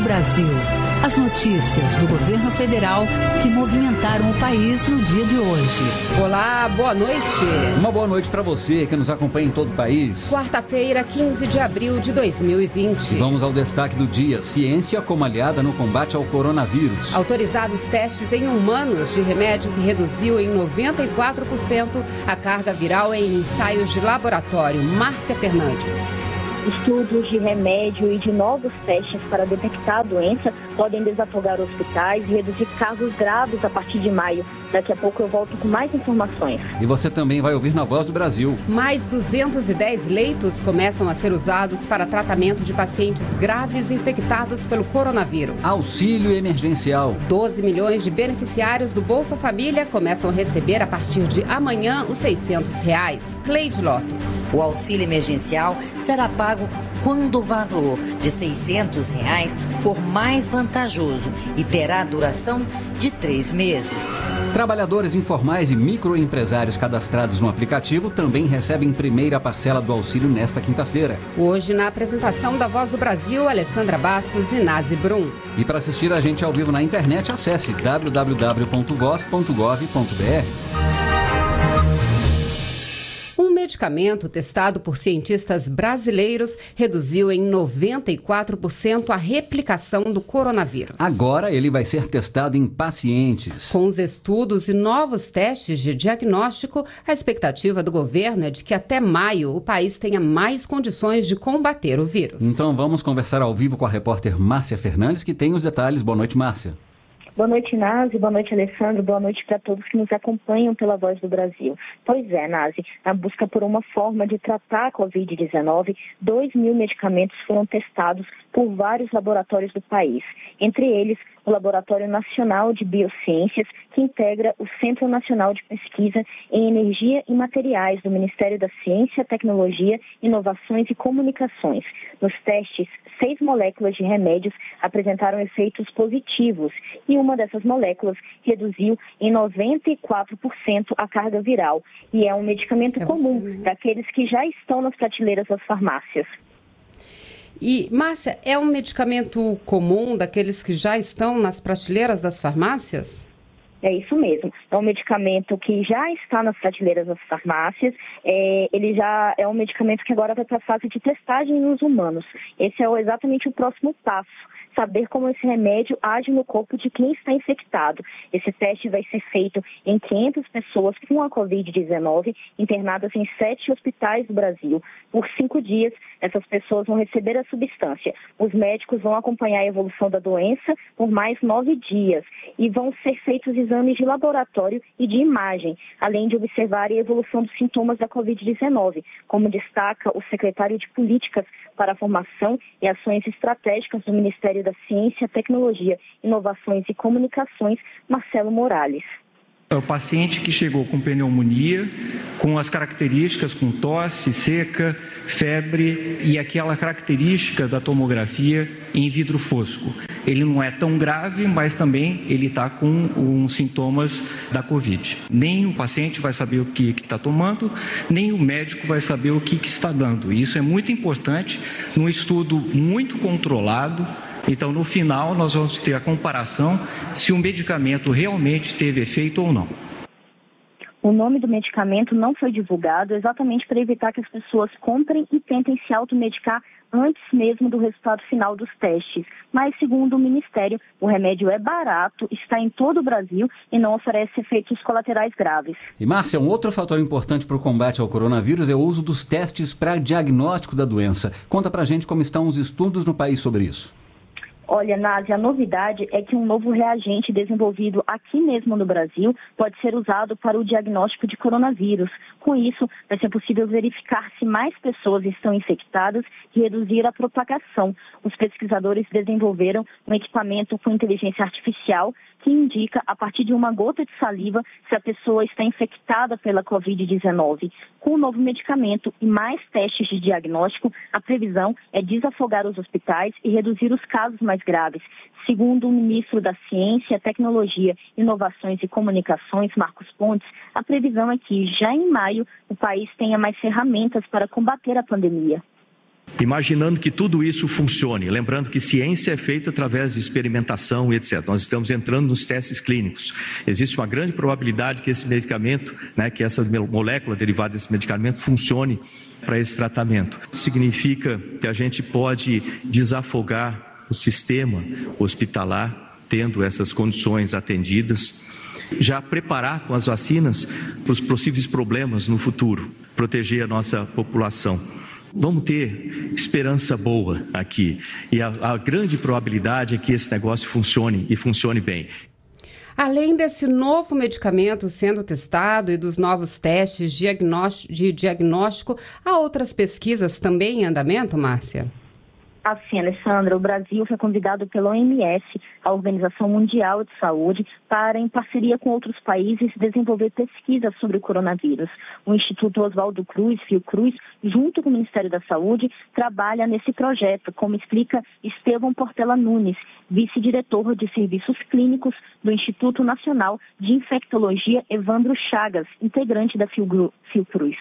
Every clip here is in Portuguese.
do Brasil. As notícias do governo federal que movimentaram o país no dia de hoje. Olá, boa noite. Uma boa noite para você que nos acompanha em todo o país. Quarta-feira, 15 de abril de 2020. Vamos ao destaque do dia: ciência como aliada no combate ao coronavírus. Autorizados testes em humanos de remédio que reduziu em 94% a carga viral em ensaios de laboratório. Márcia Fernandes. Estudos de remédio e de novos testes para detectar a doença podem desafogar hospitais e reduzir casos graves a partir de maio. Daqui a pouco eu volto com mais informações. E você também vai ouvir na Voz do Brasil. Mais 210 leitos começam a ser usados para tratamento de pacientes graves infectados pelo coronavírus. Auxílio emergencial. 12 milhões de beneficiários do Bolsa Família começam a receber a partir de amanhã os 600 reais. Cleide Lopes. O auxílio emergencial será pago quando o valor de 600 reais for mais vantajoso e terá duração de três meses. Trabalhadores informais e microempresários cadastrados no aplicativo também recebem primeira parcela do auxílio nesta quinta-feira. Hoje, na apresentação da Voz do Brasil, Alessandra Bastos e Nazi Brum. E para assistir a gente ao vivo na internet, acesse www.gos.gov.br medicamento testado por cientistas brasileiros reduziu em 94% a replicação do coronavírus. Agora ele vai ser testado em pacientes. Com os estudos e novos testes de diagnóstico, a expectativa do governo é de que até maio o país tenha mais condições de combater o vírus. Então vamos conversar ao vivo com a repórter Márcia Fernandes, que tem os detalhes. Boa noite, Márcia. Boa noite, Nazi. Boa noite, Alessandro. Boa noite para todos que nos acompanham pela Voz do Brasil. Pois é, Nazi, na busca por uma forma de tratar a Covid-19, 2 mil medicamentos foram testados por vários laboratórios do país. Entre eles, o Laboratório Nacional de Biociências, que integra o Centro Nacional de Pesquisa em Energia e Materiais do Ministério da Ciência, Tecnologia, Inovações e Comunicações. Nos testes, seis moléculas de remédios apresentaram efeitos positivos e uma dessas moléculas reduziu em 94% a carga viral e é um medicamento é comum né? daqueles que já estão nas prateleiras das farmácias. E, Márcia, é um medicamento comum daqueles que já estão nas prateleiras das farmácias? É isso mesmo. É um medicamento que já está nas prateleiras das farmácias. É, ele já é um medicamento que agora vai para a fase de testagem nos humanos. Esse é exatamente o próximo passo saber como esse remédio age no corpo de quem está infectado. Esse teste vai ser feito em 500 pessoas com a Covid-19 internadas em sete hospitais do Brasil. Por cinco dias, essas pessoas vão receber a substância. Os médicos vão acompanhar a evolução da doença por mais nove dias e vão ser feitos exames de laboratório e de imagem, além de observar a evolução dos sintomas da Covid-19, como destaca o secretário de Políticas para a Formação e Ações Estratégicas do Ministério Da Ciência, Tecnologia, Inovações e Comunicações, Marcelo Morales. É o paciente que chegou com pneumonia, com as características com tosse seca, febre e aquela característica da tomografia em vidro fosco. Ele não é tão grave, mas também ele está com uns sintomas da Covid. Nem o paciente vai saber o que está tomando, nem o médico vai saber o que, que está dando. Isso é muito importante num estudo muito controlado então, no final, nós vamos ter a comparação se o medicamento realmente teve efeito ou não. O nome do medicamento não foi divulgado exatamente para evitar que as pessoas comprem e tentem se automedicar antes mesmo do resultado final dos testes. Mas, segundo o Ministério, o remédio é barato, está em todo o Brasil e não oferece efeitos colaterais graves. E, Márcia, um outro fator importante para o combate ao coronavírus é o uso dos testes para diagnóstico da doença. Conta para gente como estão os estudos no país sobre isso. Olha, Nádia, a novidade é que um novo reagente desenvolvido aqui mesmo no Brasil pode ser usado para o diagnóstico de coronavírus. Com isso, vai ser possível verificar se mais pessoas estão infectadas e reduzir a propagação. Os pesquisadores desenvolveram um equipamento com inteligência artificial que indica, a partir de uma gota de saliva, se a pessoa está infectada pela Covid-19. Com o novo medicamento e mais testes de diagnóstico, a previsão é desafogar os hospitais e reduzir os casos mais graves. Segundo o ministro da Ciência, Tecnologia, Inovações e Comunicações, Marcos Pontes, a previsão é que já em maio o país tenha mais ferramentas para combater a pandemia. Imaginando que tudo isso funcione. Lembrando que ciência é feita através de experimentação e etc. Nós estamos entrando nos testes clínicos. Existe uma grande probabilidade que esse medicamento, né, que essa molécula derivada desse medicamento funcione para esse tratamento. Isso significa que a gente pode desafogar o sistema hospitalar tendo essas condições atendidas já preparar com as vacinas os possíveis problemas no futuro, proteger a nossa população. Vamos ter esperança boa aqui. E a, a grande probabilidade é que esse negócio funcione e funcione bem. Além desse novo medicamento sendo testado e dos novos testes de diagnóstico, há outras pesquisas também em andamento, Márcia? Assim, Alessandra, o Brasil foi convidado pela OMS, a Organização Mundial de Saúde, para, em parceria com outros países, desenvolver pesquisas sobre o coronavírus. O Instituto Oswaldo Cruz, Fiocruz, junto com o Ministério da Saúde, trabalha nesse projeto, como explica Estevão Portela Nunes, vice-diretor de serviços clínicos do Instituto Nacional de Infectologia Evandro Chagas, integrante da Fiocruz.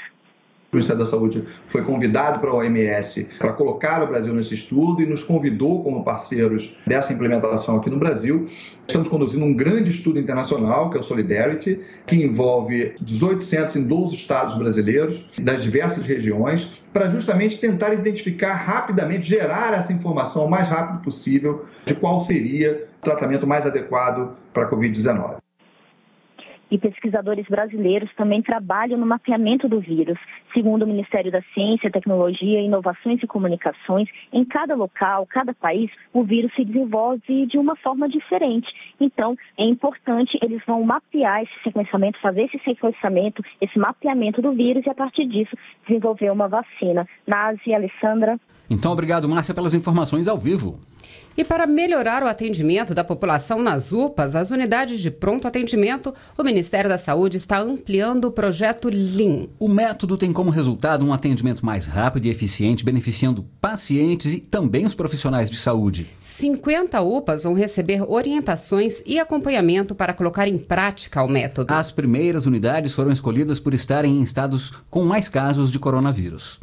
O Ministério da Saúde foi convidado para a OMS para colocar o Brasil nesse estudo e nos convidou como parceiros dessa implementação aqui no Brasil. Estamos conduzindo um grande estudo internacional, que é o Solidarity, que envolve 18 centros em 12 estados brasileiros, das diversas regiões, para justamente tentar identificar rapidamente, gerar essa informação o mais rápido possível de qual seria o tratamento mais adequado para a Covid-19 e pesquisadores brasileiros também trabalham no mapeamento do vírus. Segundo o Ministério da Ciência, Tecnologia, Inovações e Comunicações, em cada local, cada país, o vírus se desenvolve de uma forma diferente. Então, é importante, eles vão mapear esse sequenciamento, fazer esse sequenciamento, esse mapeamento do vírus e, a partir disso, desenvolver uma vacina. Nazi, Alessandra. Então, obrigado, Márcia, pelas informações ao vivo. E para melhorar o atendimento da população nas UPAs, as unidades de pronto atendimento, o Ministério da Saúde está ampliando o projeto LIM. O método tem como resultado um atendimento mais rápido e eficiente, beneficiando pacientes e também os profissionais de saúde. 50 UPAs vão receber orientações e acompanhamento para colocar em prática o método. As primeiras unidades foram escolhidas por estarem em estados com mais casos de coronavírus.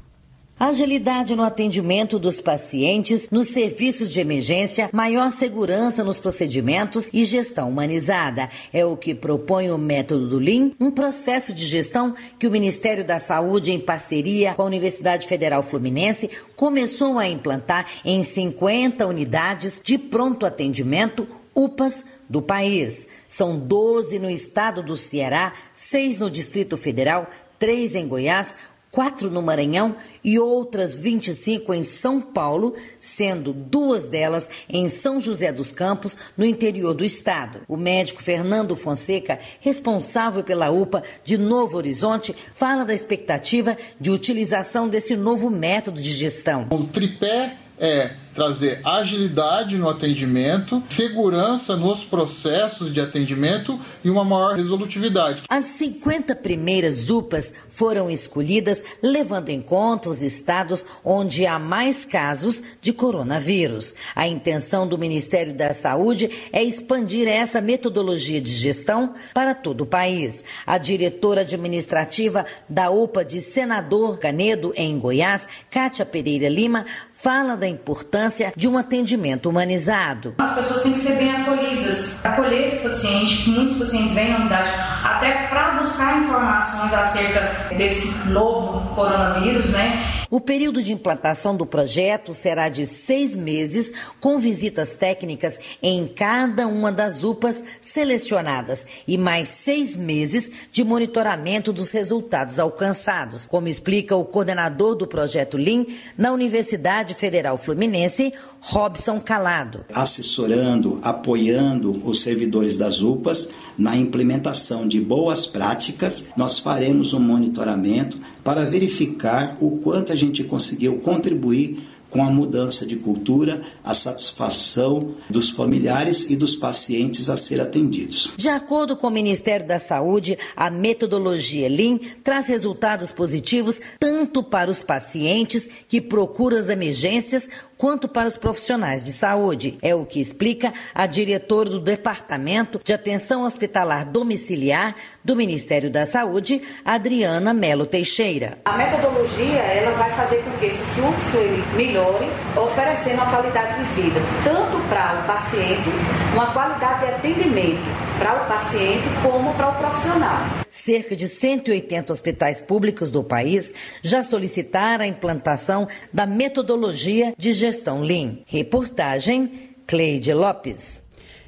Agilidade no atendimento dos pacientes, nos serviços de emergência, maior segurança nos procedimentos e gestão humanizada. É o que propõe o método do Lean, um processo de gestão que o Ministério da Saúde, em parceria com a Universidade Federal Fluminense, começou a implantar em 50 unidades de pronto atendimento UPAs do país. São 12 no estado do Ceará, 6 no Distrito Federal, 3 em Goiás, quatro no Maranhão e outras 25 em São Paulo, sendo duas delas em São José dos Campos, no interior do estado. O médico Fernando Fonseca, responsável pela UPA de Novo Horizonte, fala da expectativa de utilização desse novo método de gestão. Tripé é trazer agilidade no atendimento, segurança nos processos de atendimento e uma maior resolutividade. As 50 primeiras UPAs foram escolhidas levando em conta os estados onde há mais casos de coronavírus. A intenção do Ministério da Saúde é expandir essa metodologia de gestão para todo o país. A diretora administrativa da UPA de Senador Canedo, em Goiás, Kátia Pereira Lima, fala da importância de um atendimento humanizado. As pessoas têm que ser bem acolhidas, acolher esse paciente, muitos pacientes vêm na unidade, até para buscar informações acerca desse novo coronavírus, né? O período de implantação do projeto será de seis meses, com visitas técnicas em cada uma das UPAs selecionadas e mais seis meses de monitoramento dos resultados alcançados, como explica o coordenador do projeto LIM na Universidade Federal Fluminense, Robson Calado. Assessorando, apoiando os servidores das UPAs na implementação de boas práticas, nós faremos um monitoramento para verificar o quanto a gente conseguiu contribuir com a mudança de cultura, a satisfação dos familiares e dos pacientes a ser atendidos. De acordo com o Ministério da Saúde, a metodologia Lean traz resultados positivos tanto para os pacientes que procuram as emergências, quanto para os profissionais de saúde. É o que explica a diretora do Departamento de Atenção Hospitalar Domiciliar do Ministério da Saúde, Adriana Melo Teixeira. A metodologia ela vai fazer com que esse fluxo ele melhore, oferecendo uma qualidade de vida tanto para o paciente, uma qualidade de atendimento para o paciente como para o profissional. Cerca de 180 hospitais públicos do país já solicitaram a implantação da metodologia de gestão Lean. Reportagem Cleide Lopes.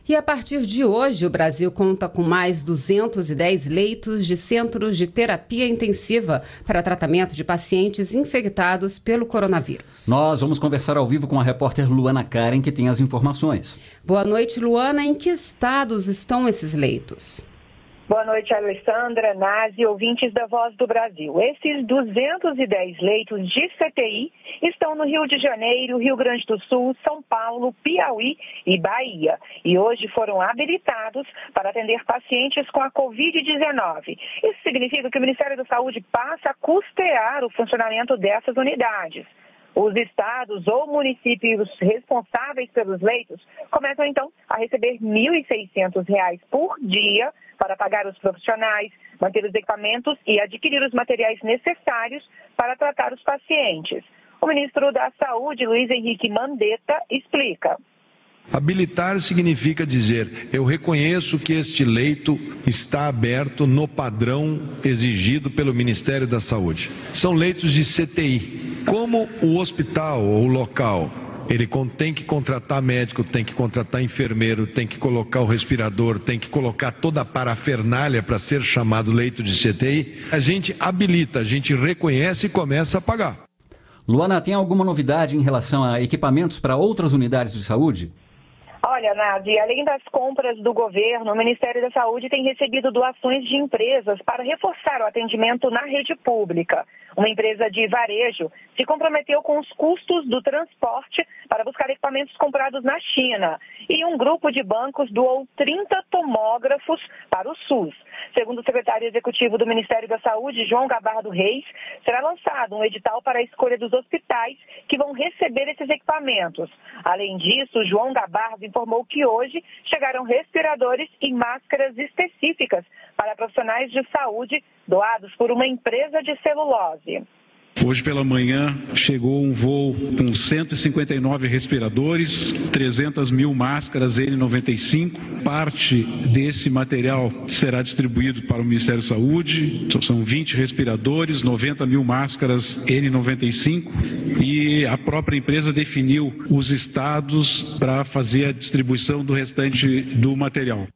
E a partir de hoje, o Brasil conta com mais 210 leitos de centros de terapia intensiva para tratamento de pacientes infectados pelo coronavírus. Nós vamos conversar ao vivo com a repórter Luana Karen, que tem as informações. Boa noite, Luana. Em que estados estão esses leitos? Boa noite, Alessandra, Nazi, ouvintes da Voz do Brasil. Esses 210 leitos de CTI estão no Rio de Janeiro, Rio Grande do Sul, São Paulo, Piauí e Bahia. E hoje foram habilitados para atender pacientes com a Covid-19. Isso significa que o Ministério da Saúde passa a custear o funcionamento dessas unidades. Os estados ou municípios responsáveis pelos leitos começam então a receber R$ 1.600 por dia para pagar os profissionais, manter os equipamentos e adquirir os materiais necessários para tratar os pacientes. O ministro da Saúde, Luiz Henrique Mandetta, explica. Habilitar significa dizer: eu reconheço que este leito está aberto no padrão exigido pelo Ministério da Saúde. São leitos de CTI. Como o hospital ou o local ele tem que contratar médico, tem que contratar enfermeiro, tem que colocar o respirador, tem que colocar toda a parafernália para ser chamado leito de CTI. A gente habilita, a gente reconhece e começa a pagar. Luana, tem alguma novidade em relação a equipamentos para outras unidades de saúde? Olha, Nadi, além das compras do governo, o Ministério da Saúde tem recebido doações de empresas para reforçar o atendimento na rede pública. Uma empresa de varejo se comprometeu com os custos do transporte para buscar equipamentos comprados na China. E um grupo de bancos doou 30 tomógrafos para o SUS. Segundo o secretário executivo do Ministério da Saúde, João Gabardo Reis, será lançado um edital para a escolha dos hospitais que vão receber esses equipamentos. Além disso, João Gabardo informou que hoje chegaram respiradores e máscaras específicas para profissionais de saúde doados por uma empresa de celulose. Hoje pela manhã chegou um voo com 159 respiradores, 300 mil máscaras N95. Parte desse material será distribuído para o Ministério da Saúde. São 20 respiradores, 90 mil máscaras N95 e a própria empresa definiu os estados para fazer a distribuição do restante do material.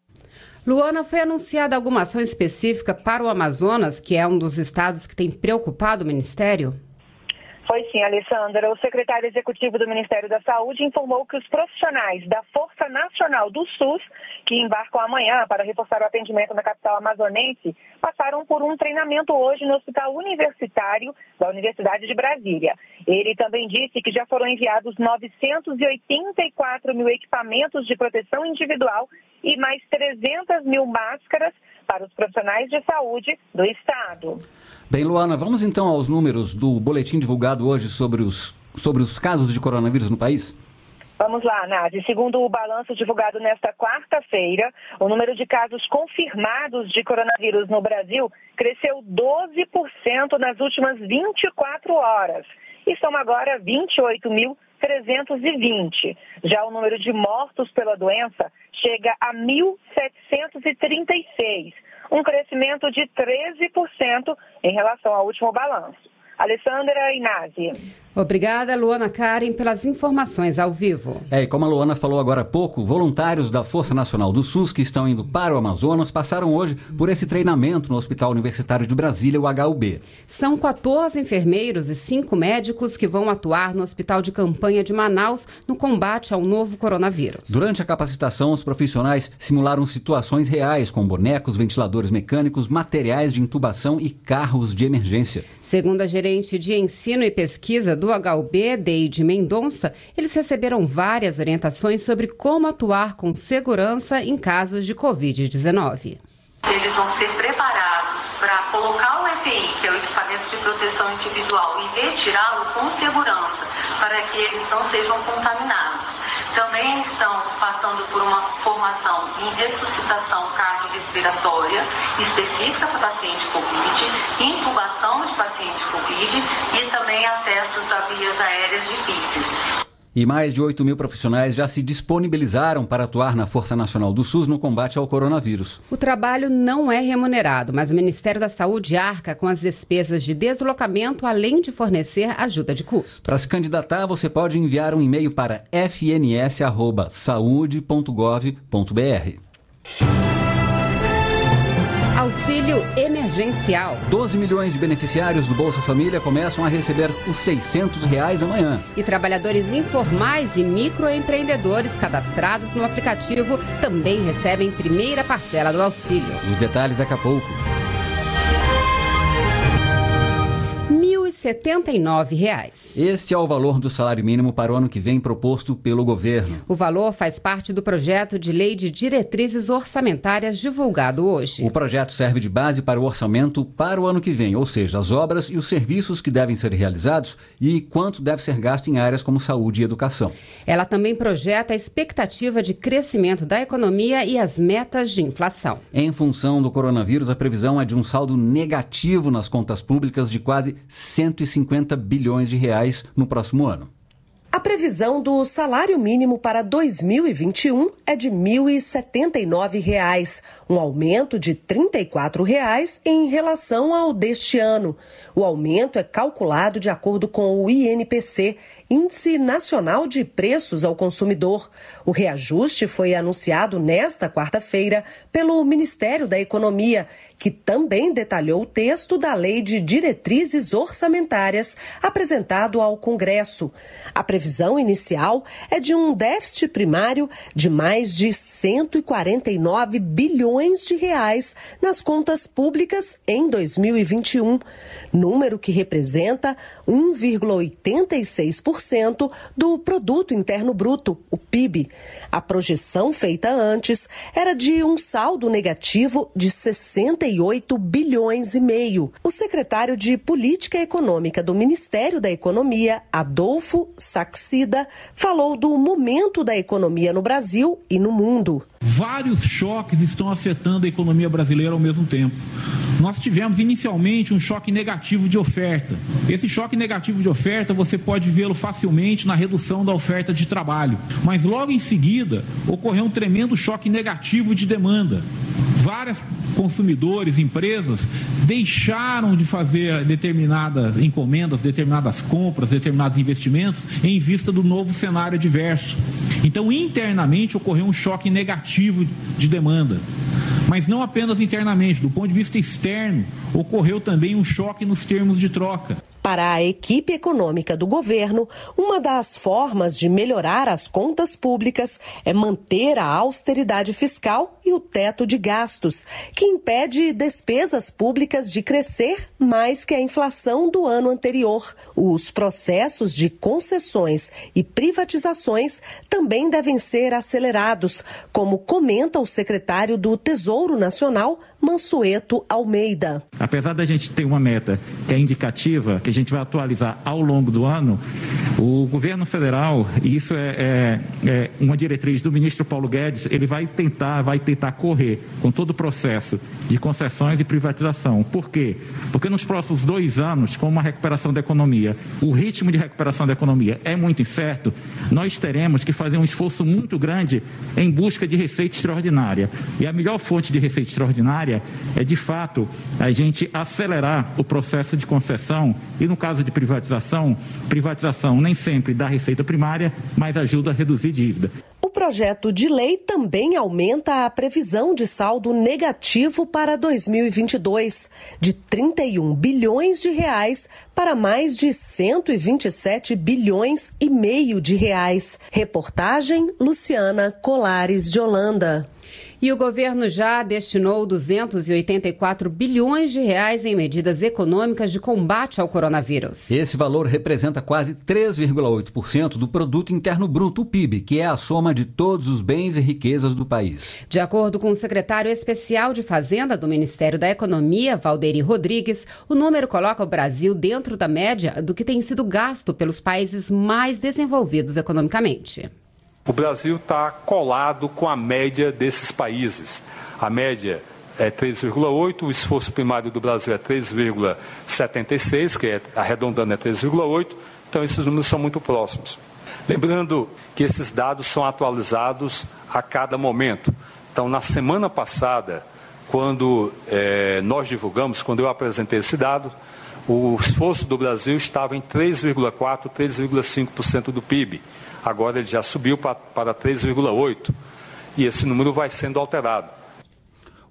Luana, foi anunciada alguma ação específica para o Amazonas, que é um dos estados que tem preocupado o Ministério? Foi sim, Alessandra. O secretário executivo do Ministério da Saúde informou que os profissionais da Força Nacional do SUS, que embarcam amanhã para reforçar o atendimento na capital amazonense, passaram por um treinamento hoje no Hospital Universitário da Universidade de Brasília. Ele também disse que já foram enviados 984 mil equipamentos de proteção individual e mais 300 mil máscaras para os profissionais de saúde do Estado. Bem, Luana, vamos então aos números do boletim divulgado hoje sobre os, sobre os casos de coronavírus no país? Vamos lá, Nazi. Segundo o balanço divulgado nesta quarta-feira, o número de casos confirmados de coronavírus no Brasil cresceu 12% nas últimas 24 horas. E são agora 28.320. Já o número de mortos pela doença chega a 1.736, um crescimento de 13% em relação ao último balanço. Alessandra Inazzi. Obrigada, Luana Karen, pelas informações ao vivo. É, e como a Luana falou agora há pouco, voluntários da Força Nacional do SUS que estão indo para o Amazonas passaram hoje por esse treinamento no Hospital Universitário de Brasília, o HUB. São 14 enfermeiros e 5 médicos que vão atuar no Hospital de Campanha de Manaus no combate ao novo coronavírus. Durante a capacitação, os profissionais simularam situações reais com bonecos, ventiladores mecânicos, materiais de intubação e carros de emergência. Segundo a gerente de ensino e pesquisa do HUB, Deide Mendonça, eles receberam várias orientações sobre como atuar com segurança em casos de Covid-19. Eles vão ser preparados para colocar o EPI, que é o equipamento de proteção individual, e retirá-lo com segurança, para que eles não sejam contaminados. Também estão passando por uma formação em ressuscitação cardiorrespiratória específica para paciente COVID, intubação de paciente COVID e também acessos a vias aéreas difíceis. E mais de 8 mil profissionais já se disponibilizaram para atuar na Força Nacional do SUS no combate ao coronavírus. O trabalho não é remunerado, mas o Ministério da Saúde arca com as despesas de deslocamento, além de fornecer ajuda de custo. Para se candidatar, você pode enviar um e-mail para fns.saude.gov.br. Auxílio emergencial. 12 milhões de beneficiários do Bolsa Família começam a receber os 600 reais amanhã. E trabalhadores informais e microempreendedores cadastrados no aplicativo também recebem primeira parcela do auxílio. Os detalhes daqui a pouco. R$ 79,00. Este é o valor do salário mínimo para o ano que vem proposto pelo governo. O valor faz parte do projeto de lei de diretrizes orçamentárias divulgado hoje. O projeto serve de base para o orçamento para o ano que vem, ou seja, as obras e os serviços que devem ser realizados e quanto deve ser gasto em áreas como saúde e educação. Ela também projeta a expectativa de crescimento da economia e as metas de inflação. Em função do coronavírus, a previsão é de um saldo negativo nas contas públicas de quase 100 150 bilhões de reais no próximo ano. A previsão do salário mínimo para 2021 é de R$ 1.079, um aumento de 34 reais em relação ao deste ano. O aumento é calculado de acordo com o INPC, Índice Nacional de Preços ao Consumidor. O reajuste foi anunciado nesta quarta-feira pelo Ministério da Economia que também detalhou o texto da Lei de Diretrizes Orçamentárias apresentado ao Congresso. A previsão inicial é de um déficit primário de mais de 149 bilhões de reais nas contas públicas em 2021, número que representa 1,86% do produto interno bruto, o PIB. A projeção feita antes era de um saldo negativo de 61 38 bilhões e meio. O secretário de Política Econômica do Ministério da Economia, Adolfo Saxida, falou do momento da economia no Brasil e no mundo. Vários choques estão afetando a economia brasileira ao mesmo tempo. Nós tivemos inicialmente um choque negativo de oferta. Esse choque negativo de oferta você pode vê-lo facilmente na redução da oferta de trabalho. Mas logo em seguida ocorreu um tremendo choque negativo de demanda. Várias consumidores, empresas, deixaram de fazer determinadas encomendas, determinadas compras, determinados investimentos em vista do novo cenário adverso. Então, internamente, ocorreu um choque negativo de demanda. Mas não apenas internamente, do ponto de vista externo, ocorreu também um choque nos termos de troca. Para a equipe econômica do governo, uma das formas de melhorar as contas públicas é manter a austeridade fiscal e o teto de gastos, que impede despesas públicas de crescer mais que a inflação do ano anterior. Os processos de concessões e privatizações também devem ser acelerados, como comenta o secretário do Tesouro Nacional, Mansueto Almeida. Apesar da gente ter uma meta que é indicativa, que a gente vai atualizar ao longo do ano, o governo federal, e isso é, é, é, uma diretriz do ministro Paulo Guedes, ele vai tentar, vai tentar correr com todo o processo de concessões e privatização. Por quê? Porque nos próximos dois anos, com uma recuperação da economia, o ritmo de recuperação da economia é muito incerto, nós teremos que fazer um esforço muito grande em busca de receita extraordinária. E a melhor fonte de receita extraordinária é, de fato, a gente acelerar o processo de concessão e, no caso de privatização, privatização nem sempre dá receita primária, mas ajuda a reduzir dívida. O projeto de lei também aumenta a previsão de saldo negativo para 2022, de 31 bilhões de reais para mais de 127 bilhões e meio de reais. Reportagem Luciana Colares de Holanda. E o governo já destinou 284 bilhões de reais em medidas econômicas de combate ao coronavírus. Esse valor representa quase 3,8% do produto interno bruto, o PIB, que é a soma de todos os bens e riquezas do país. De acordo com o secretário especial de Fazenda do Ministério da Economia, Valderi Rodrigues, o número coloca o Brasil dentro da média do que tem sido gasto pelos países mais desenvolvidos economicamente. O Brasil está colado com a média desses países. A média é 3,8, o esforço primário do Brasil é 3,76, que é, arredondando é 3,8, então esses números são muito próximos. Lembrando que esses dados são atualizados a cada momento. Então, na semana passada, quando é, nós divulgamos, quando eu apresentei esse dado, o esforço do Brasil estava em 3,4%, 3,5% do PIB. Agora ele já subiu para, para 3,8% e esse número vai sendo alterado.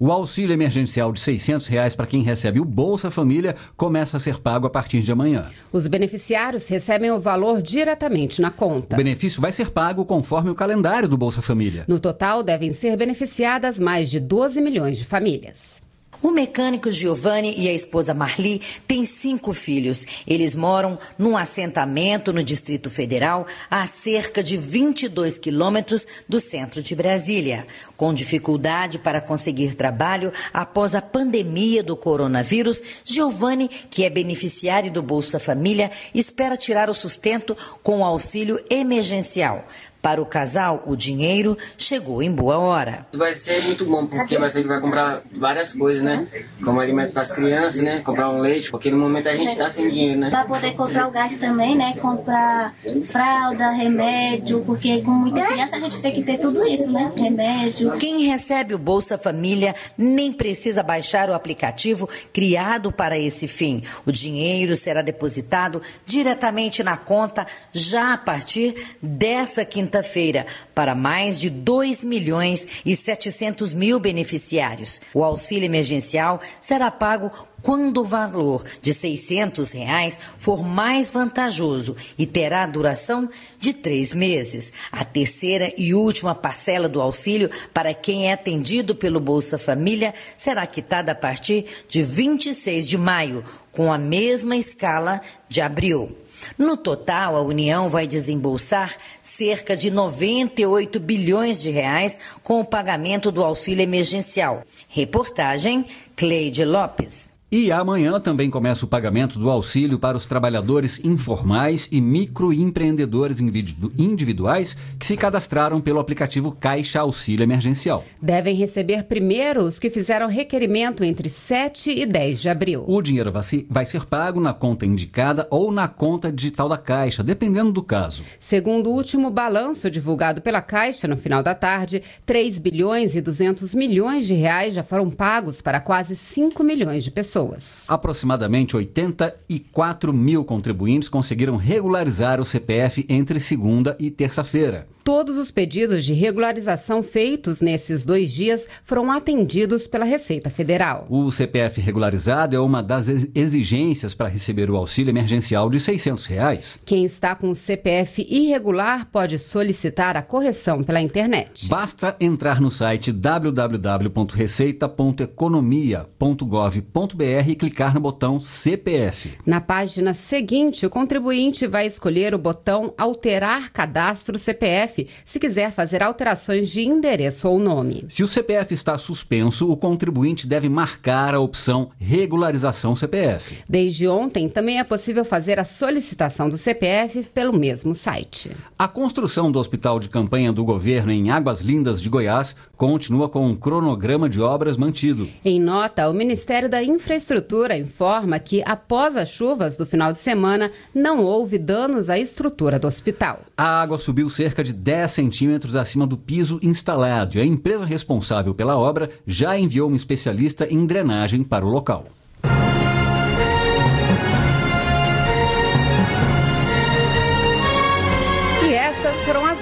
O auxílio emergencial de 600 reais para quem recebe o Bolsa Família começa a ser pago a partir de amanhã. Os beneficiários recebem o valor diretamente na conta. O benefício vai ser pago conforme o calendário do Bolsa Família. No total, devem ser beneficiadas mais de 12 milhões de famílias. O mecânico Giovanni e a esposa Marli têm cinco filhos. Eles moram num assentamento no Distrito Federal, a cerca de 22 quilômetros do centro de Brasília. Com dificuldade para conseguir trabalho após a pandemia do coronavírus, Giovanni, que é beneficiário do Bolsa Família, espera tirar o sustento com o auxílio emergencial. Para o casal, o dinheiro chegou em boa hora. Vai ser muito bom, porque vai ser, vai comprar várias coisas, né? Como alimento para as crianças, né? Comprar um leite, porque no momento a gente está sem dinheiro, né? Para poder comprar o gás também, né? Comprar fralda, remédio, porque com muita criança a gente tem que ter tudo isso, né? Remédio. Quem recebe o Bolsa Família nem precisa baixar o aplicativo criado para esse fim. O dinheiro será depositado diretamente na conta já a partir dessa quinta quinta-feira para mais de 2 milhões e 700 mil beneficiários. O auxílio emergencial será pago quando o valor de 600 reais for mais vantajoso e terá duração de três meses. A terceira e última parcela do auxílio para quem é atendido pelo Bolsa Família será quitada a partir de 26 de maio, com a mesma escala de abril. No total, a União vai desembolsar cerca de 98 bilhões de reais com o pagamento do auxílio emergencial. Reportagem Cleide Lopes. E amanhã também começa o pagamento do auxílio para os trabalhadores informais e microempreendedores individuais que se cadastraram pelo aplicativo Caixa Auxílio Emergencial. Devem receber primeiro os que fizeram requerimento entre 7 e 10 de abril. O dinheiro vai ser pago na conta indicada ou na conta digital da Caixa, dependendo do caso. Segundo o último balanço divulgado pela Caixa no final da tarde, 3 bilhões e 200 milhões de reais já foram pagos para quase 5 milhões de pessoas pessoas. Aproximadamente 84 mil contribuintes conseguiram regularizar o CPF entre segunda e terça-feira. Todos os pedidos de regularização feitos nesses dois dias foram atendidos pela Receita Federal. O CPF regularizado é uma das exigências para receber o auxílio emergencial de 600 reais. Quem está com o CPF irregular pode solicitar a correção pela internet. Basta entrar no site www.receita.economia.gov.br e clicar no botão CPF. Na página seguinte, o contribuinte vai escolher o botão Alterar Cadastro CPF CPF se quiser fazer alterações de endereço ou nome. Se o CPF está suspenso, o contribuinte deve marcar a opção Regularização CPF. Desde ontem, também é possível fazer a solicitação do CPF pelo mesmo site. A construção do hospital de campanha do governo em Águas Lindas de Goiás continua com um cronograma de obras mantido. Em nota, o Ministério da Infraestrutura informa que, após as chuvas do final de semana, não houve danos à estrutura do hospital. A água subiu cerca de 10 centímetros acima do piso instalado e a empresa responsável pela obra já enviou um especialista em drenagem para o local.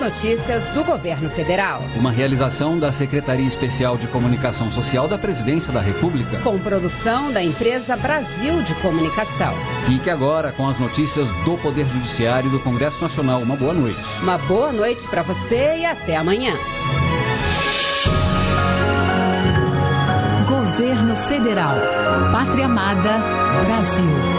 Notícias do governo federal. Uma realização da Secretaria Especial de Comunicação Social da Presidência da República. Com produção da empresa Brasil de Comunicação. Fique agora com as notícias do Poder Judiciário e do Congresso Nacional. Uma boa noite. Uma boa noite para você e até amanhã. Governo Federal. Pátria Amada, Brasil.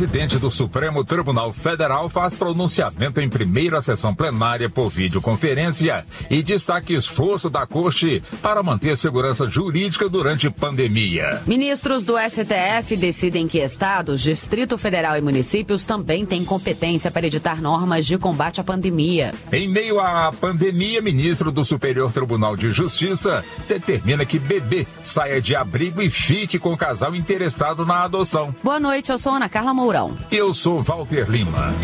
presidente do Supremo Tribunal Federal faz pronunciamento em primeira sessão plenária por videoconferência e destaca esforço da Corte para manter segurança jurídica durante pandemia. Ministros do STF decidem que estados, Distrito Federal e municípios também têm competência para editar normas de combate à pandemia. Em meio à pandemia, ministro do Superior Tribunal de Justiça determina que bebê saia de abrigo e fique com o casal interessado na adoção. Boa noite, eu sou Ana Carla Mourão. Eu sou Walter Lima.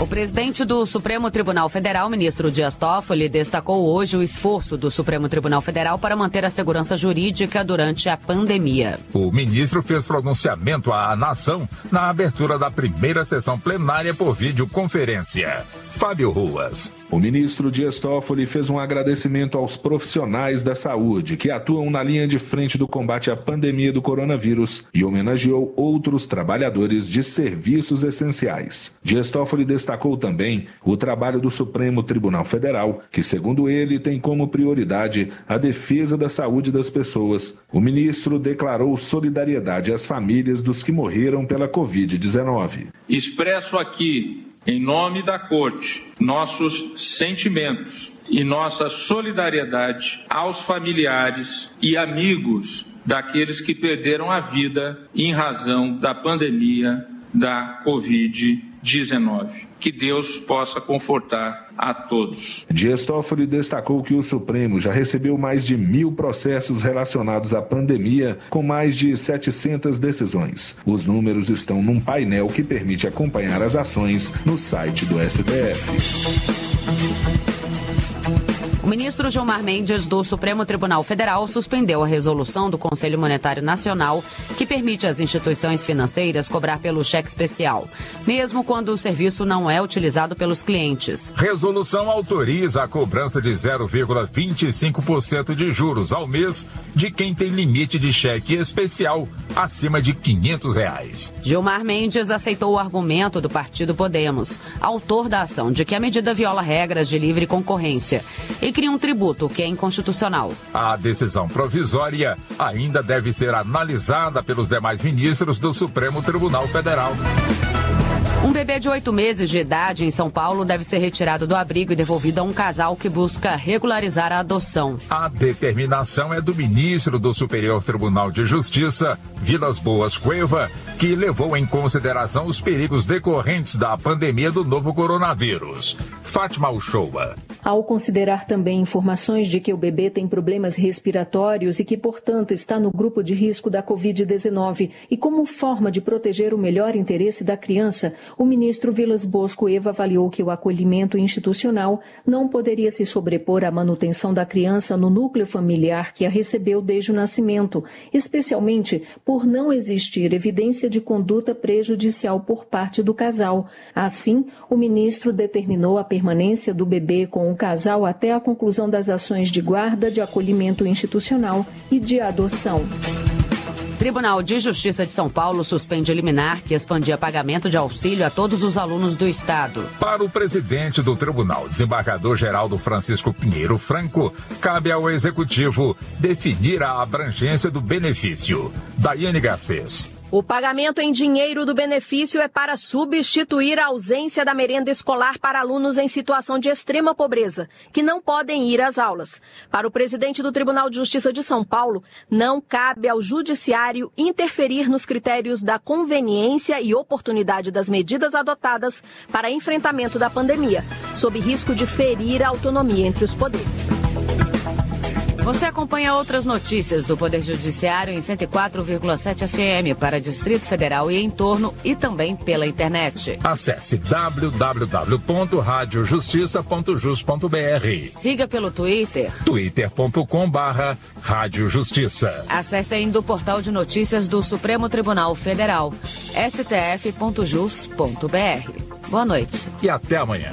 O presidente do Supremo Tribunal Federal, ministro Dias Toffoli, destacou hoje o esforço do Supremo Tribunal Federal para manter a segurança jurídica durante a pandemia. O ministro fez pronunciamento à nação na abertura da primeira sessão plenária por videoconferência. Fábio Ruas. O ministro Dias Toffoli fez um agradecimento aos profissionais da saúde que atuam na linha de frente do combate à pandemia do coronavírus e homenageou outros trabalhadores de serviços essenciais. Dias Toffoli destacou também o trabalho do Supremo Tribunal Federal, que, segundo ele, tem como prioridade a defesa da saúde das pessoas. O ministro declarou solidariedade às famílias dos que morreram pela Covid-19. Expresso aqui em nome da Corte, nossos sentimentos e nossa solidariedade aos familiares e amigos daqueles que perderam a vida em razão da pandemia da Covid-19. Que Deus possa confortar a todos. Dias Toffoli destacou que o Supremo já recebeu mais de mil processos relacionados à pandemia, com mais de 700 decisões. Os números estão num painel que permite acompanhar as ações no site do STF. O ministro Gilmar Mendes, do Supremo Tribunal Federal, suspendeu a resolução do Conselho Monetário Nacional que permite às instituições financeiras cobrar pelo cheque especial, mesmo quando o serviço não é utilizado pelos clientes. Resolução autoriza a cobrança de 0,25% de juros ao mês de quem tem limite de cheque especial acima de 500 reais. Gilmar Mendes aceitou o argumento do partido Podemos, autor da ação de que a medida viola regras de livre concorrência e cria um tributo que é inconstitucional. A decisão provisória ainda deve ser analisada pelos demais ministros do Supremo Tribunal Federal. Um bebê de oito meses de idade em São Paulo deve ser retirado do abrigo e devolvido a um casal que busca regularizar a adoção. A determinação é do ministro do Superior Tribunal de Justiça, Vilas Boas Cueva, que levou em consideração os perigos decorrentes da pandemia do novo coronavírus. Fátima Uchoa. Ao considerar também informações de que o bebê tem problemas respiratórios e que, portanto, está no grupo de risco da Covid-19 e como forma de proteger o melhor interesse da criança, o ministro Vilas Boas Cueva avaliou que o acolhimento institucional não poderia se sobrepor à manutenção da criança no núcleo familiar que a recebeu desde o nascimento, especialmente por não existir evidência de conduta prejudicial por parte do casal. Assim, o ministro determinou a permanência do bebê com o casal até a conclusão das ações de guarda, de acolhimento institucional e de adoção. Tribunal de Justiça de São Paulo suspende liminar que expandia pagamento de auxílio a todos os alunos do Estado. Para o presidente do tribunal, desembargador Geraldo Francisco Pinheiro Franco, cabe ao executivo definir a abrangência do benefício. Daiane Garcês. O pagamento em dinheiro do benefício é para substituir a ausência da merenda escolar para alunos em situação de extrema pobreza, que não podem ir às aulas. Para o presidente do Tribunal de Justiça de São Paulo, não cabe ao judiciário interferir nos critérios da conveniência e oportunidade das medidas adotadas para enfrentamento da pandemia, sob risco de ferir a autonomia entre os poderes. Você acompanha outras notícias do Poder Judiciário em 104,7 FM para Distrito Federal e em torno e também pela internet. Acesse www.radiojustiça.jus.br. Siga pelo Twitter. twitter.com barra. Acesse ainda o portal de notícias do Supremo Tribunal Federal, stf.jus.br. Boa noite. E até amanhã.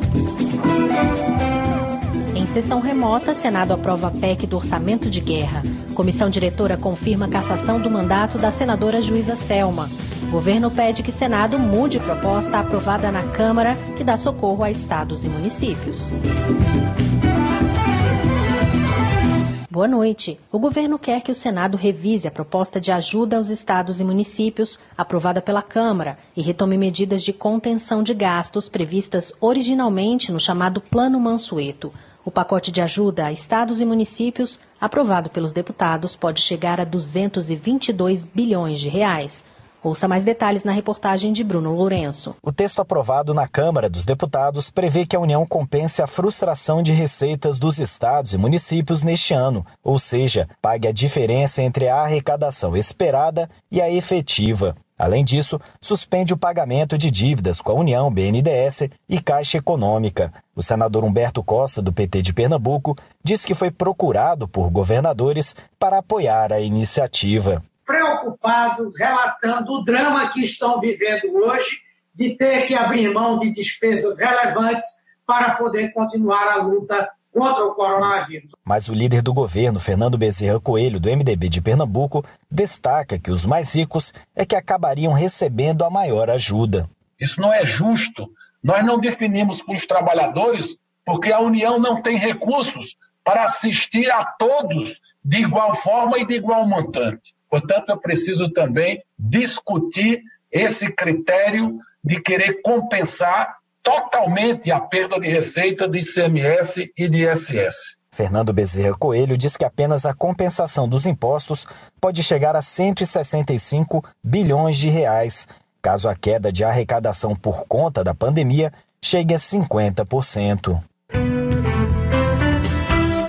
Sessão remota, Senado aprova a PEC do orçamento de guerra. Comissão diretora confirma a cassação do mandato da senadora juíza Selma. Governo pede que Senado mude proposta aprovada na Câmara que dá socorro a estados e municípios. Boa noite. O governo quer que o Senado revise a proposta de ajuda aos estados e municípios, aprovada pela Câmara, e retome medidas de contenção de gastos previstas originalmente no chamado Plano Mansueto. O pacote de ajuda a estados e municípios, aprovado pelos deputados, pode chegar a 222 bilhões de reais. Ouça mais detalhes na reportagem de Bruno Lourenço. O texto aprovado na Câmara dos Deputados prevê que a União compense a frustração de receitas dos estados e municípios neste ano, ou seja, pague a diferença entre a arrecadação esperada e a efetiva. Além disso, suspende o pagamento de dívidas com a União, BNDES e Caixa Econômica. O senador Humberto Costa, do PT de Pernambuco, diz que foi procurado por governadores para apoiar a iniciativa preocupados, relatando o drama que estão vivendo hoje, de ter que abrir mão de despesas relevantes para poder continuar a luta contra o coronavírus. Mas o líder do governo, Fernando Bezerra Coelho, do MDB de Pernambuco, destaca que os mais ricos é que acabariam recebendo a maior ajuda. Isso não é justo. Nós não definimos para os trabalhadores porque a União não tem recursos para assistir a todos de igual forma e de igual montante. Portanto, eu preciso também discutir esse critério de querer compensar totalmente a perda de receita de ICMS e de ISS. Fernando Bezerra Coelho diz que apenas a compensação dos impostos pode chegar a 165 bilhões de reais, caso a queda de arrecadação por conta da pandemia chegue a 50%.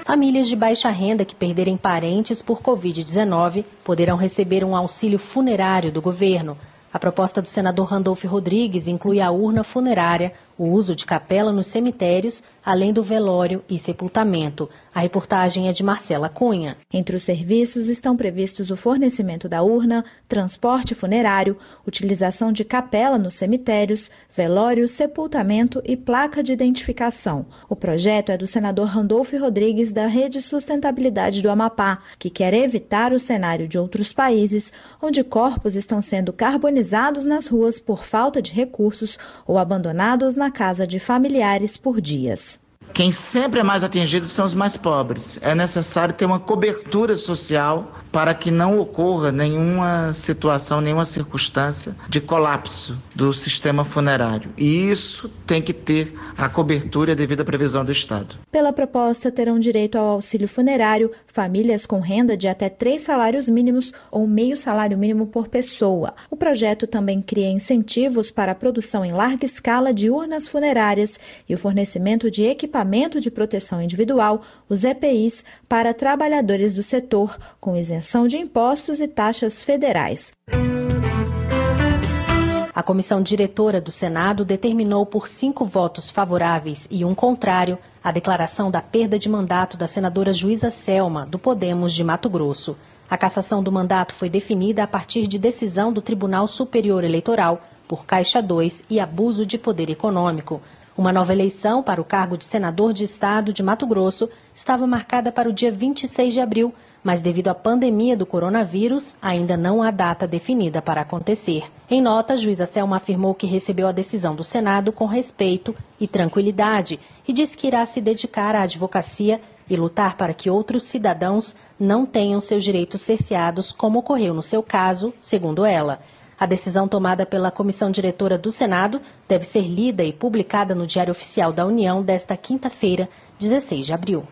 Famílias de baixa renda que perderem parentes por Covid-19 poderão receber um auxílio funerário do governo. A proposta do senador Randolfo Rodrigues inclui a urna funerária, o uso de capela nos cemitérios, além do velório e sepultamento. A reportagem é de Marcela Cunha. Entre os serviços estão previstos o fornecimento da urna, transporte funerário, utilização de capela nos cemitérios, velório, sepultamento e placa de identificação. O projeto é do senador Randolfo Rodrigues da Rede Sustentabilidade do Amapá, que quer evitar o cenário de outros países onde corpos estão sendo carbonizados nas ruas por falta de recursos ou abandonados na casa de familiares por dias. Quem sempre é mais atingido são os mais pobres. É necessário ter uma cobertura social para que não ocorra nenhuma situação, nenhuma circunstância de colapso do sistema funerário. E isso tem que ter a cobertura e a devida previsão do Estado. Pela proposta, terão direito ao auxílio funerário famílias com renda de até três salários mínimos ou meio salário mínimo por pessoa. O projeto também cria incentivos para a produção em larga escala de urnas funerárias e o fornecimento de equipamento de proteção individual, os EPIs, para trabalhadores do setor, com isenção isenção de impostos e taxas federais. A comissão diretora do Senado determinou por cinco votos favoráveis e um contrário a declaração da perda de mandato da senadora Juíza Selma, do Podemos de Mato Grosso. A cassação do mandato foi definida a partir de decisão do Tribunal Superior Eleitoral por Caixa 2 e abuso de poder econômico. Uma nova eleição para o cargo de senador de Estado de Mato Grosso estava marcada para o dia 26 de abril, mas devido à pandemia do coronavírus, ainda não há data definida para acontecer. Em nota, a juíza Selma afirmou que recebeu a decisão do Senado com respeito e tranquilidade e disse que irá se dedicar à advocacia e lutar para que outros cidadãos não tenham seus direitos cerceados, como ocorreu no seu caso, segundo ela. A decisão tomada pela comissão diretora do Senado deve ser lida e publicada no Diário Oficial da União desta quinta-feira, 16 de abril.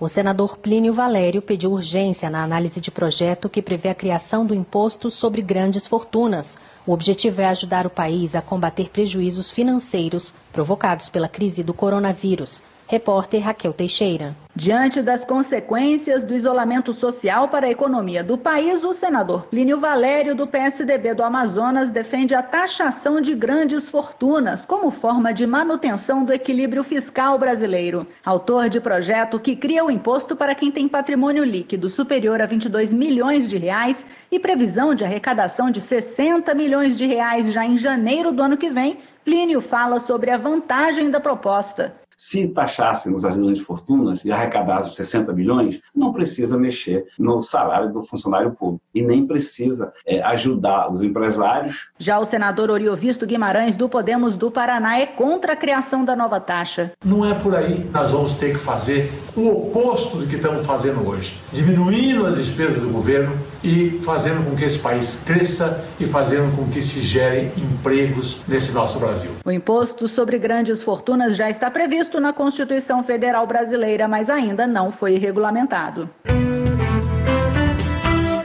O senador Plínio Valério pediu urgência na análise de projeto que prevê a criação do imposto sobre grandes fortunas. O objetivo é ajudar o país a combater prejuízos financeiros provocados pela crise do coronavírus. Repórter Raquel Teixeira. Diante das consequências do isolamento social para a economia do país, o senador Plínio Valério, do PSDB do Amazonas, defende a taxação de grandes fortunas como forma de manutenção do equilíbrio fiscal brasileiro. Autor de projeto que cria o imposto para quem tem patrimônio líquido superior a 22 milhões de reais e previsão de arrecadação de 60 milhões de reais já em janeiro do ano que vem, Plínio fala sobre a vantagem da proposta. Se taxássemos as grandes fortunas e arrecadassem 60 bilhões, não precisa mexer no salário do funcionário público e nem precisa é, ajudar os empresários. Já o senador Oriovisto Guimarães, do Podemos do Paraná, é contra a criação da nova taxa. Não é por aí. Nós vamos ter que fazer o oposto do que estamos fazendo hoje, diminuindo as despesas do governo e fazendo com que esse país cresça e fazendo com que se gerem empregos nesse nosso Brasil. O imposto sobre grandes fortunas já está previsto na Constituição Federal Brasileira, mas ainda não foi regulamentado.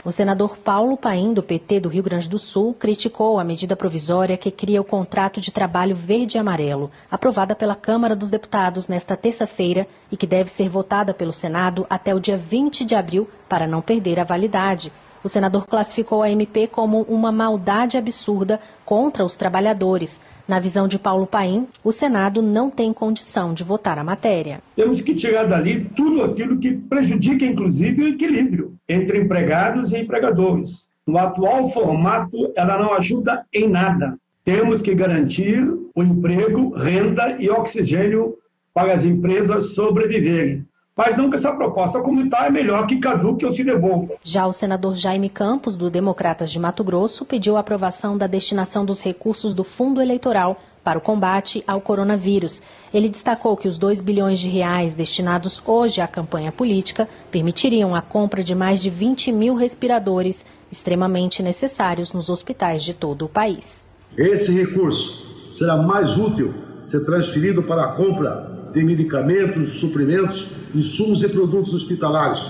O senador Paulo Paim, do PT do Rio Grande do Sul, criticou a medida provisória que cria o contrato de trabalho verde e amarelo, aprovada pela Câmara dos Deputados nesta terça-feira e que deve ser votada pelo Senado até o dia 20 de abril para não perder a validade. O senador classificou a MP como uma maldade absurda contra os trabalhadores. Na visão de Paulo Paim, o Senado não tem condição de votar a matéria. Temos que tirar dali tudo aquilo que prejudica, inclusive, o equilíbrio entre empregados e empregadores. No atual formato, ela não ajuda em nada. Temos que garantir o emprego, renda e oxigênio para as empresas sobreviverem mas não que essa proposta comunitária é melhor que caduque ou se devolva. Já o senador Jaime Campos, do Democratas de Mato Grosso, pediu a aprovação da destinação dos recursos do fundo eleitoral para o combate ao coronavírus. Ele destacou que os 2 bilhões de reais destinados hoje à campanha política permitiriam a compra de mais de 20 mil respiradores extremamente necessários nos hospitais de todo o país. Esse recurso será mais útil ser transferido para a compra de medicamentos, suprimentos, insumos e produtos hospitalares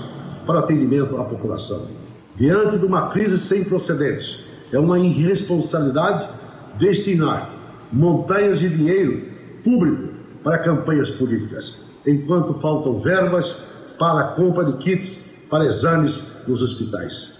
para atendimento à população. Diante de uma crise sem precedentes, é uma irresponsabilidade destinar montanhas de dinheiro público para campanhas políticas, enquanto faltam verbas para a compra de kits para exames nos hospitais.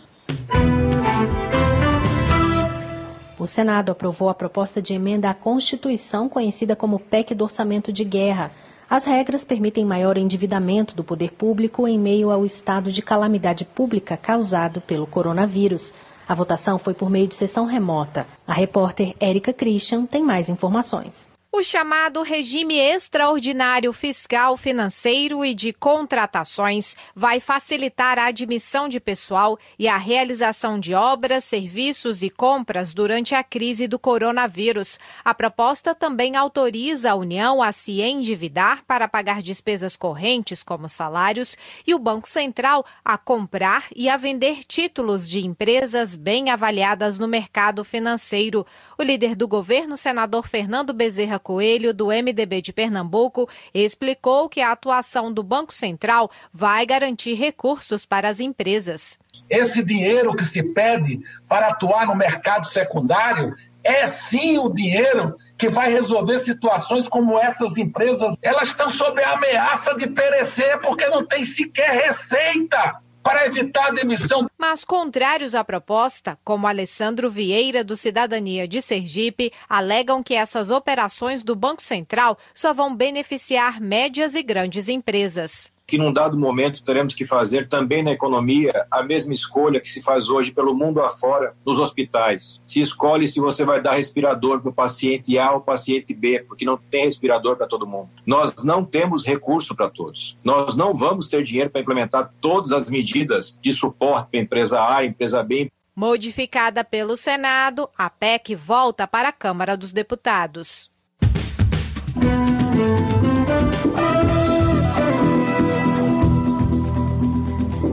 O Senado aprovou a proposta de emenda à Constituição, conhecida como PEC do Orçamento de Guerra. As regras permitem maior endividamento do poder público em meio ao estado de calamidade pública causado pelo coronavírus. A votação foi por meio de sessão remota. A repórter Érica Christian tem mais informações. O chamado regime extraordinário fiscal, financeiro e de contratações vai facilitar a admissão de pessoal e a realização de obras, serviços e compras durante a crise do coronavírus. A proposta também autoriza a União a se endividar para pagar despesas correntes, como salários, e o Banco Central a comprar e a vender títulos de empresas bem avaliadas no mercado financeiro. O líder do governo, senador Fernando Bezerra Coelho, do MDB de Pernambuco, explicou que a atuação do Banco Central vai garantir recursos para as empresas. Esse dinheiro que se pede para atuar no mercado secundário é sim o dinheiro que vai resolver situações como essas empresas. Elas estão sob a ameaça de perecer porque não tem sequer receita para evitar a demissão. Mas contrários à proposta, como Alessandro Vieira, do Cidadania de Sergipe, alegam que essas operações do Banco Central só vão beneficiar médias e grandes empresas que num dado momento teremos que fazer também na economia a mesma escolha que se faz hoje pelo mundo afora nos hospitais. Se escolhe se você vai dar respirador para o paciente A ou paciente B, porque não tem respirador para todo mundo. Nós não temos recurso para todos. Nós não vamos ter dinheiro para implementar todas as medidas de suporte para empresa A, empresa B. Modificada pelo Senado, a PEC volta para a Câmara dos Deputados.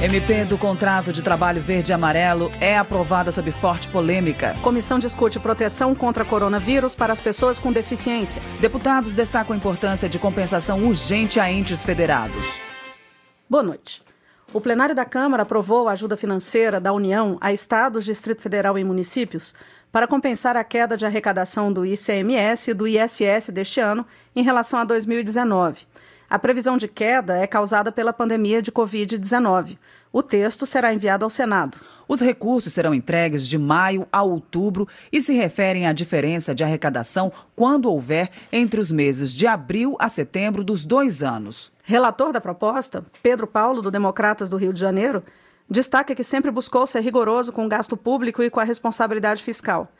MP do contrato de trabalho verde e amarelo é aprovada sob forte polêmica. Comissão discute proteção contra coronavírus para as pessoas com deficiência. Deputados destacam a importância de compensação urgente a entes federados. Boa noite. O plenário da Câmara aprovou a ajuda financeira da União a estados, Distrito Federal e municípios para compensar a queda de arrecadação do ICMS e do ISS deste ano em relação a 2019. A previsão de queda é causada pela pandemia de Covid-19. O texto será enviado ao Senado. Os recursos serão entregues de maio a outubro e se referem à diferença de arrecadação quando houver entre os meses de abril a setembro dos dois anos. Relator da proposta, Pedro Paulo, do Democratas do Rio de Janeiro, destaca que sempre buscou ser rigoroso com o gasto público e com a responsabilidade fiscal.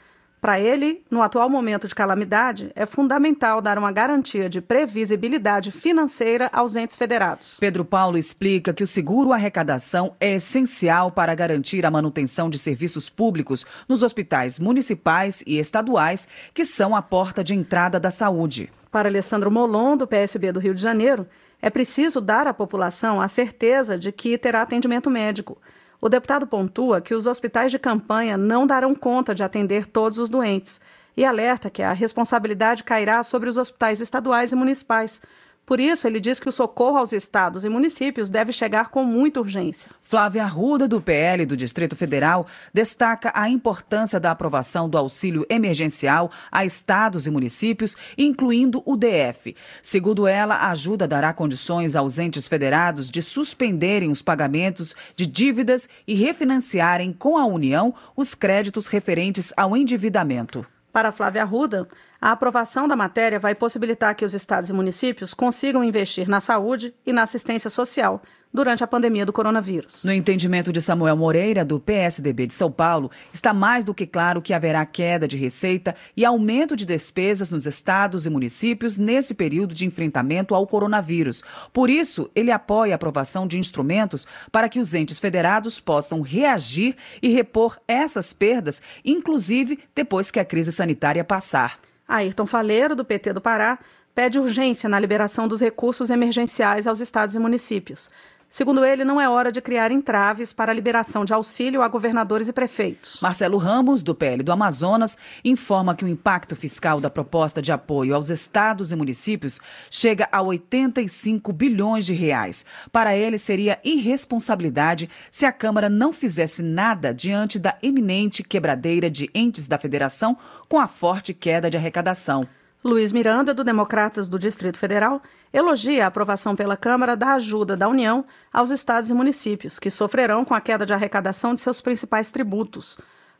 Para ele, no atual momento de calamidade, é fundamental dar uma garantia de previsibilidade financeira aos entes federados. Pedro Paulo explica que o seguro arrecadação é essencial para garantir a manutenção de serviços públicos nos hospitais municipais e estaduais, que são a porta de entrada da saúde. Para Alessandro Molon, do PSB do Rio de Janeiro, é preciso dar à população a certeza de que terá atendimento médico. O deputado pontua que os hospitais de campanha não darão conta de atender todos os doentes e alerta que a responsabilidade cairá sobre os hospitais estaduais e municipais, por isso, ele diz que o socorro aos estados e municípios deve chegar com muita urgência. Flávia Arruda, do PL do Distrito Federal, destaca a importância da aprovação do auxílio emergencial a estados e municípios, incluindo o DF. Segundo ela, a ajuda dará condições aos entes federados de suspenderem os pagamentos de dívidas e refinanciarem com a União os créditos referentes ao endividamento. Para Flávia Arruda, a aprovação da matéria vai possibilitar que os estados e municípios consigam investir na saúde e na assistência social durante a pandemia do coronavírus. No entendimento de Samuel Moreira, do PSDB de São Paulo, está mais do que claro que haverá queda de receita e aumento de despesas nos estados e municípios nesse período de enfrentamento ao coronavírus. Por isso, ele apoia a aprovação de instrumentos para que os entes federados possam reagir e repor essas perdas, inclusive depois que a crise sanitária passar. Ayrton Faleiro, do PT do Pará, pede urgência na liberação dos recursos emergenciais aos estados e municípios. Segundo ele, não é hora de criar entraves para a liberação de auxílio a governadores e prefeitos. Marcelo Ramos, do PL do Amazonas, informa que o impacto fiscal da proposta de apoio aos estados e municípios chega a 85 bilhões de reais. Para ele, seria irresponsabilidade se a Câmara não fizesse nada diante da eminente quebradeira de entes da federação com a forte queda de arrecadação. Luiz Miranda, do Democratas do Distrito Federal, elogia a aprovação pela Câmara da ajuda da União aos estados e municípios, que sofrerão com a queda de arrecadação de seus principais tributos.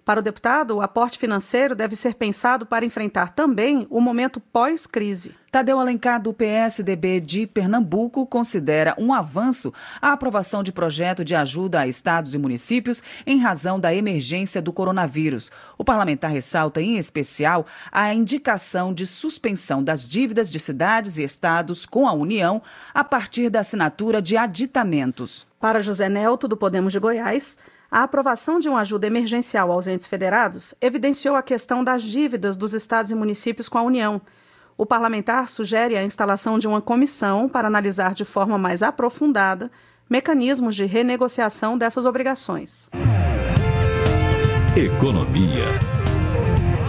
Para o deputado, o aporte financeiro deve ser pensado para enfrentar também o momento pós-crise. Tadeu Alencar, do PSDB de Pernambuco, considera um avanço a aprovação de projeto de ajuda a estados e municípios em razão da emergência do coronavírus. O parlamentar ressalta, em especial, a indicação de suspensão das dívidas de cidades e estados com a União a partir da assinatura de aditamentos. Para José Nelto, do Podemos de Goiás, a aprovação de uma ajuda emergencial aos entes federados evidenciou a questão das dívidas dos estados e municípios com a União. O parlamentar sugere a instalação de uma comissão para analisar de forma mais aprofundada mecanismos de renegociação dessas obrigações. Economia.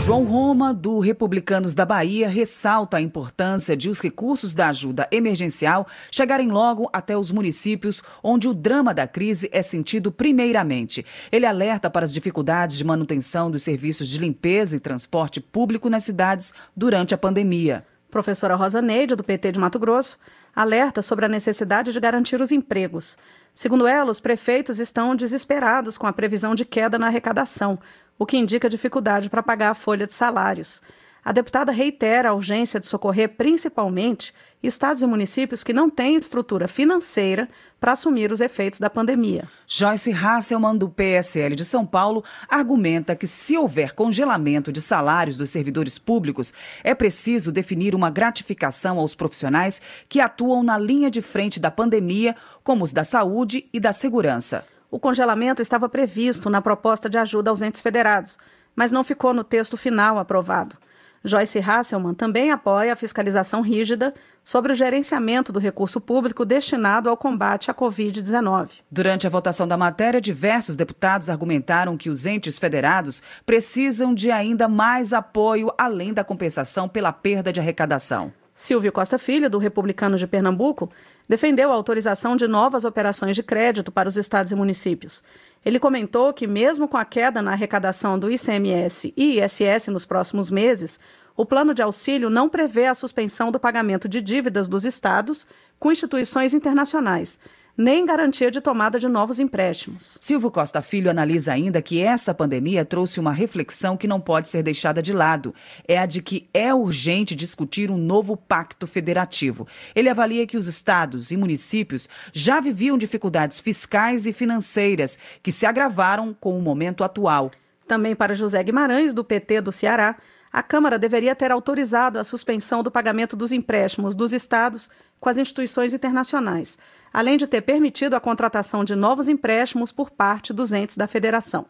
João Roma, do Republicanos da Bahia, ressalta a importância de os recursos da ajuda emergencial chegarem logo até os municípios onde o drama da crise é sentido primeiramente. Ele alerta para as dificuldades de manutenção dos serviços de limpeza e transporte público nas cidades durante a pandemia. Professora Rosa Neide, do PT de Mato Grosso, alerta sobre a necessidade de garantir os empregos. Segundo ela, os prefeitos estão desesperados com a previsão de queda na arrecadação, o que indica dificuldade para pagar a folha de salários. A deputada reitera a urgência de socorrer principalmente estados e municípios que não têm estrutura financeira para assumir os efeitos da pandemia. Joyce Hasselman, do PSL de São Paulo, argumenta que se houver congelamento de salários dos servidores públicos, é preciso definir uma gratificação aos profissionais que atuam na linha de frente da pandemia, como os da saúde e da segurança. O congelamento estava previsto na proposta de ajuda aos entes federados, mas não ficou no texto final aprovado. Joyce Hasselman também apoia a fiscalização rígida sobre o gerenciamento do recurso público destinado ao combate à Covid-19. Durante a votação da matéria, diversos deputados argumentaram que os entes federados precisam de ainda mais apoio além da compensação pela perda de arrecadação. Silvio Costa Filho, do Republicano de Pernambuco, defendeu a autorização de novas operações de crédito para os estados e municípios. Ele comentou que, mesmo com a queda na arrecadação do ICMS e ISS nos próximos meses, o plano de auxílio não prevê a suspensão do pagamento de dívidas dos estados com instituições internacionais, nem garantia de tomada de novos empréstimos. Silvio Costa Filho analisa ainda que essa pandemia trouxe uma reflexão que não pode ser deixada de lado. É a de que é urgente discutir um novo pacto federativo. Ele avalia que os estados e municípios já viviam dificuldades fiscais e financeiras que se agravaram com o momento atual. Também para José Guimarães, do PT do Ceará, a Câmara deveria ter autorizado a suspensão do pagamento dos empréstimos dos estados com as instituições internacionais além de ter permitido a contratação de novos empréstimos por parte dos entes da federação.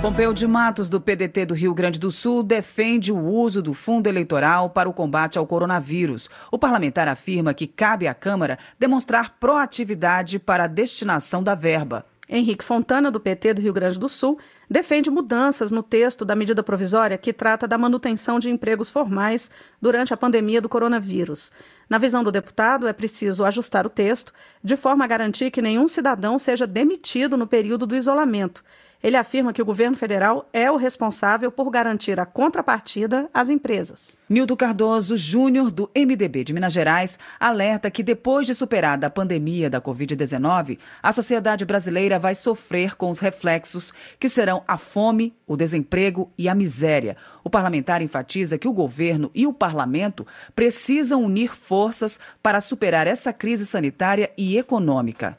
Pompeu de Matos, do PDT do Rio Grande do Sul, defende o uso do fundo eleitoral para o combate ao coronavírus. O parlamentar afirma que cabe à Câmara demonstrar proatividade para a destinação da verba. Henrique Fontana, do PT do Rio Grande do Sul, defende mudanças no texto da medida provisória que trata da manutenção de empregos formais durante a pandemia do coronavírus. Na visão do deputado, é preciso ajustar o texto de forma a garantir que nenhum cidadão seja demitido no período do isolamento ele afirma que o governo federal é o responsável por garantir a contrapartida às empresas. Nildo Cardoso Júnior, do MDB de Minas Gerais, alerta que depois de superada a pandemia da Covid-19, a sociedade brasileira vai sofrer com os reflexos que serão a fome, o desemprego e a miséria. O parlamentar enfatiza que o governo e o parlamento precisam unir forças para superar essa crise sanitária e econômica.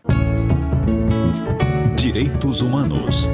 Direitos Humanos.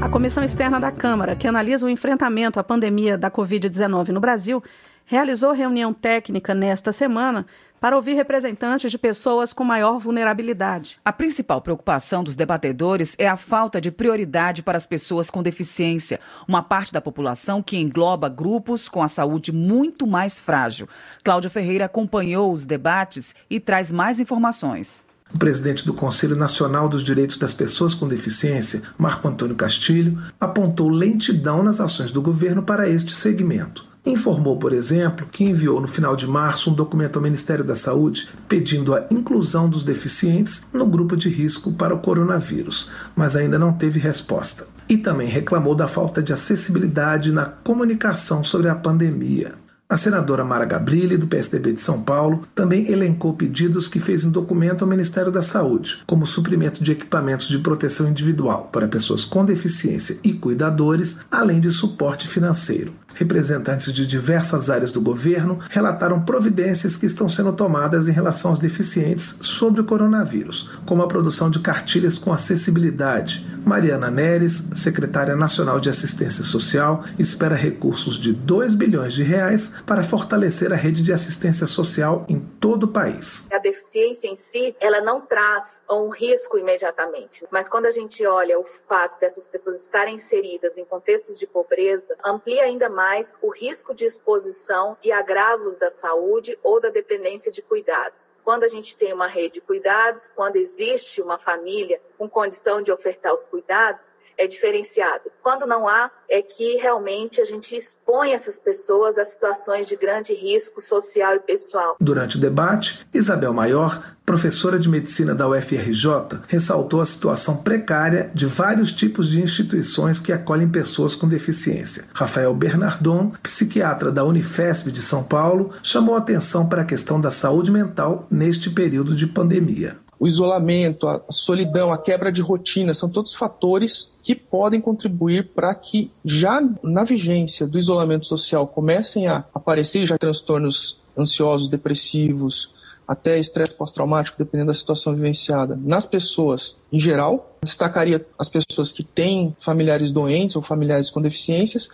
A Comissão Externa da Câmara, que analisa o enfrentamento à pandemia da Covid-19 no Brasil, realizou reunião técnica nesta semana para ouvir representantes de pessoas com maior vulnerabilidade. A principal preocupação dos debatedores é a falta de prioridade para as pessoas com deficiência, uma parte da população que engloba grupos com a saúde muito mais frágil. Cláudio Ferreira acompanhou os debates e traz mais informações. O presidente do Conselho Nacional dos Direitos das Pessoas com Deficiência, Marco Antônio Castilho, apontou lentidão nas ações do governo para este segmento. Informou, por exemplo, que enviou no final de março um documento ao Ministério da Saúde pedindo a inclusão dos deficientes no grupo de risco para o coronavírus, mas ainda não teve resposta. E também reclamou da falta de acessibilidade na comunicação sobre a pandemia. A senadora Mara Gabrilli, do PSDB de São Paulo, também elencou pedidos que fez em documento ao Ministério da Saúde, como suprimento de equipamentos de proteção individual para pessoas com deficiência e cuidadores, além de suporte financeiro. Representantes de diversas áreas do governo relataram providências que estão sendo tomadas em relação aos deficientes sobre o coronavírus, como a produção de cartilhas com acessibilidade, Mariana Neres, secretária nacional de Assistência Social, espera recursos de 2 bilhões de reais para fortalecer a rede de assistência social em todo o país. A deficiência em si, ela não traz um risco imediatamente, mas quando a gente olha o fato dessas pessoas estarem inseridas em contextos de pobreza, amplia ainda mais o risco de exposição e agravos da saúde ou da dependência de cuidados. Quando a gente tem uma rede de cuidados, quando existe uma família com condição de ofertar os cuidados, é diferenciado. Quando não há, é que realmente a gente expõe essas pessoas a situações de grande risco social e pessoal. Durante o debate, Isabel Maior, professora de medicina da UFRJ, ressaltou a situação precária de vários tipos de instituições que acolhem pessoas com deficiência. Rafael Bernardon, psiquiatra da Unifesp de São Paulo, chamou atenção para a questão da saúde mental neste período de pandemia o isolamento, a solidão, a quebra de rotina, são todos fatores que podem contribuir para que já na vigência do isolamento social comecem a aparecer já transtornos ansiosos, depressivos, até estresse pós-traumático, dependendo da situação vivenciada, nas pessoas em geral. Destacaria as pessoas que têm familiares doentes ou familiares com deficiências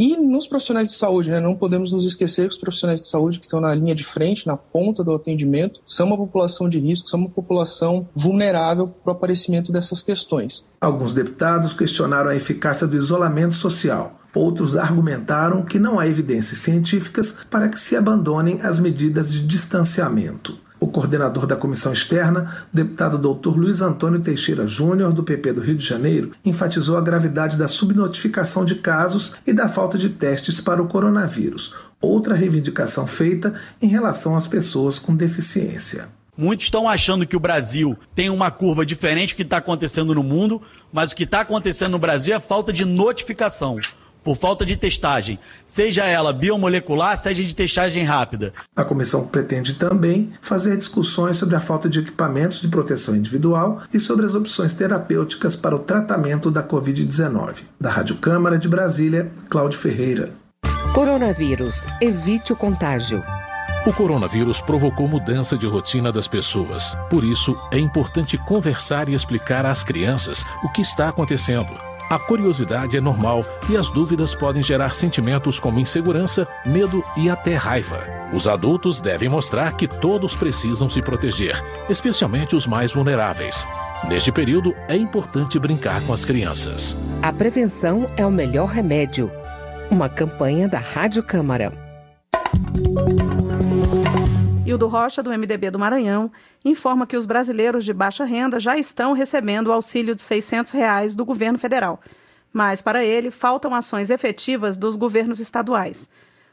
e nos profissionais de saúde, né, não podemos nos esquecer que os profissionais de saúde que estão na linha de frente, na ponta do atendimento, são uma população de risco, são uma população vulnerável para o aparecimento dessas questões. Alguns deputados questionaram a eficácia do isolamento social. Outros argumentaram que não há evidências científicas para que se abandonem as medidas de distanciamento. O coordenador da comissão externa, deputado Dr. Luiz Antônio Teixeira Júnior, do PP do Rio de Janeiro, enfatizou a gravidade da subnotificação de casos e da falta de testes para o coronavírus, outra reivindicação feita em relação às pessoas com deficiência. Muitos estão achando que o Brasil tem uma curva diferente do que está acontecendo no mundo, mas o que está acontecendo no Brasil é falta de notificação por falta de testagem, seja ela biomolecular, seja de testagem rápida. A comissão pretende também fazer discussões sobre a falta de equipamentos de proteção individual e sobre as opções terapêuticas para o tratamento da Covid-19. Da Rádio Câmara de Brasília, Cláudio Ferreira. Coronavírus. Evite o contágio. O coronavírus provocou mudança de rotina das pessoas. Por isso, é importante conversar e explicar às crianças o que está acontecendo. A curiosidade é normal e as dúvidas podem gerar sentimentos como insegurança, medo e até raiva. Os adultos devem mostrar que todos precisam se proteger, especialmente os mais vulneráveis. Neste período, é importante brincar com as crianças. A prevenção é o melhor remédio. Uma campanha da Rádio Câmara. Hildo Rocha, do MDB do Maranhão, informa que os brasileiros de baixa renda já estão recebendo o auxílio de 600 reais do governo federal. Mas, para ele, faltam ações efetivas dos governos estaduais.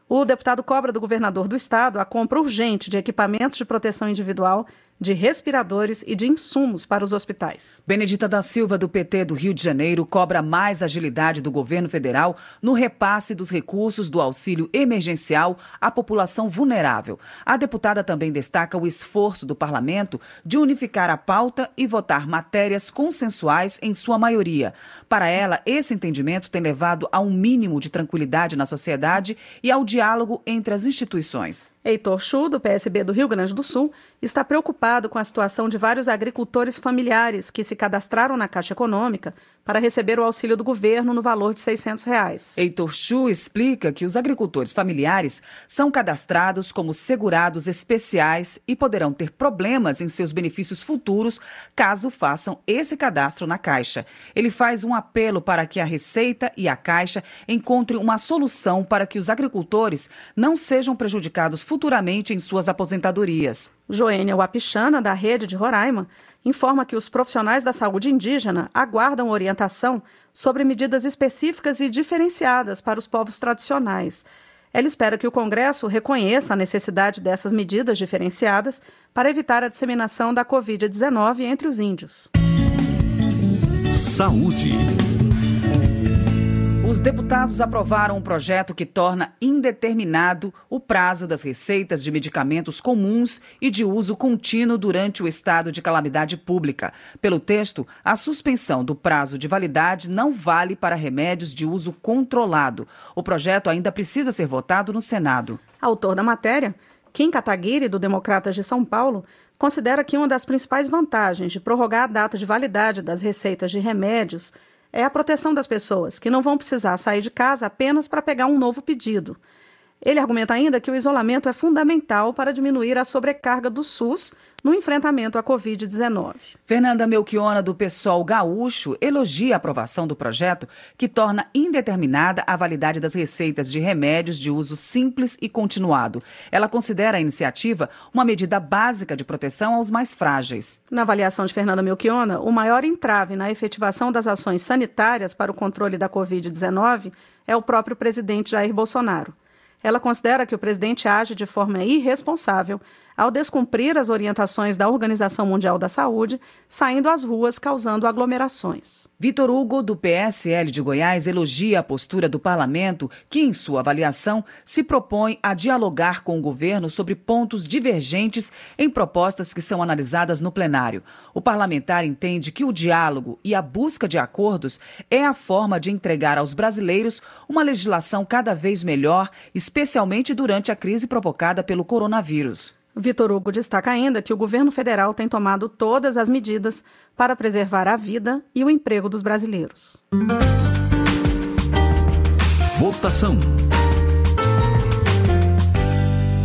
O deputado cobra do governador do estado a compra urgente de equipamentos de proteção individual de respiradores e de insumos para os hospitais. Benedita da Silva, do PT do Rio de Janeiro, cobra mais agilidade do governo federal no repasse dos recursos do auxílio emergencial à população vulnerável. A deputada também destaca o esforço do parlamento de unificar a pauta e votar matérias consensuais em sua maioria. Para ela, esse entendimento tem levado a um mínimo de tranquilidade na sociedade e ao diálogo entre as instituições. Heitor Chu, do PSB do Rio Grande do Sul, está preocupado com a situação de vários agricultores familiares que se cadastraram na Caixa Econômica para receber o auxílio do governo no valor de 600 reais. Heitor Chu explica que os agricultores familiares são cadastrados como segurados especiais e poderão ter problemas em seus benefícios futuros caso façam esse cadastro na Caixa. Ele faz um apelo para que a Receita e a Caixa encontrem uma solução para que os agricultores não sejam prejudicados futuramente em suas aposentadorias. Joênia Wapichana, da Rede de Roraima, informa que os profissionais da saúde indígena aguardam orientação sobre medidas específicas e diferenciadas para os povos tradicionais. Ela espera que o Congresso reconheça a necessidade dessas medidas diferenciadas para evitar a disseminação da Covid-19 entre os índios. Saúde. Os deputados aprovaram um projeto que torna indeterminado o prazo das receitas de medicamentos comuns e de uso contínuo durante o estado de calamidade pública. Pelo texto, a suspensão do prazo de validade não vale para remédios de uso controlado. O projeto ainda precisa ser votado no Senado. Autor da matéria, Kim Kataguiri, do Democratas de São Paulo, considera que uma das principais vantagens de prorrogar a data de validade das receitas de remédios é a proteção das pessoas, que não vão precisar sair de casa apenas para pegar um novo pedido. Ele argumenta ainda que o isolamento é fundamental para diminuir a sobrecarga do SUS no enfrentamento à Covid-19. Fernanda Melchiona, do PSOL Gaúcho, elogia a aprovação do projeto que torna indeterminada a validade das receitas de remédios de uso simples e continuado. Ela considera a iniciativa uma medida básica de proteção aos mais frágeis. Na avaliação de Fernanda Melchiona, o maior entrave na efetivação das ações sanitárias para o controle da Covid-19 é o próprio presidente Jair Bolsonaro. Ela considera que o presidente age de forma irresponsável ao descumprir as orientações da Organização Mundial da Saúde, saindo às ruas causando aglomerações. Vitor Hugo, do PSL de Goiás, elogia a postura do parlamento, que, em sua avaliação, se propõe a dialogar com o governo sobre pontos divergentes em propostas que são analisadas no plenário. O parlamentar entende que o diálogo e a busca de acordos é a forma de entregar aos brasileiros uma legislação cada vez melhor, especialmente durante a crise provocada pelo coronavírus. Vitor Hugo destaca ainda que o governo federal tem tomado todas as medidas para preservar a vida e o emprego dos brasileiros. Votação.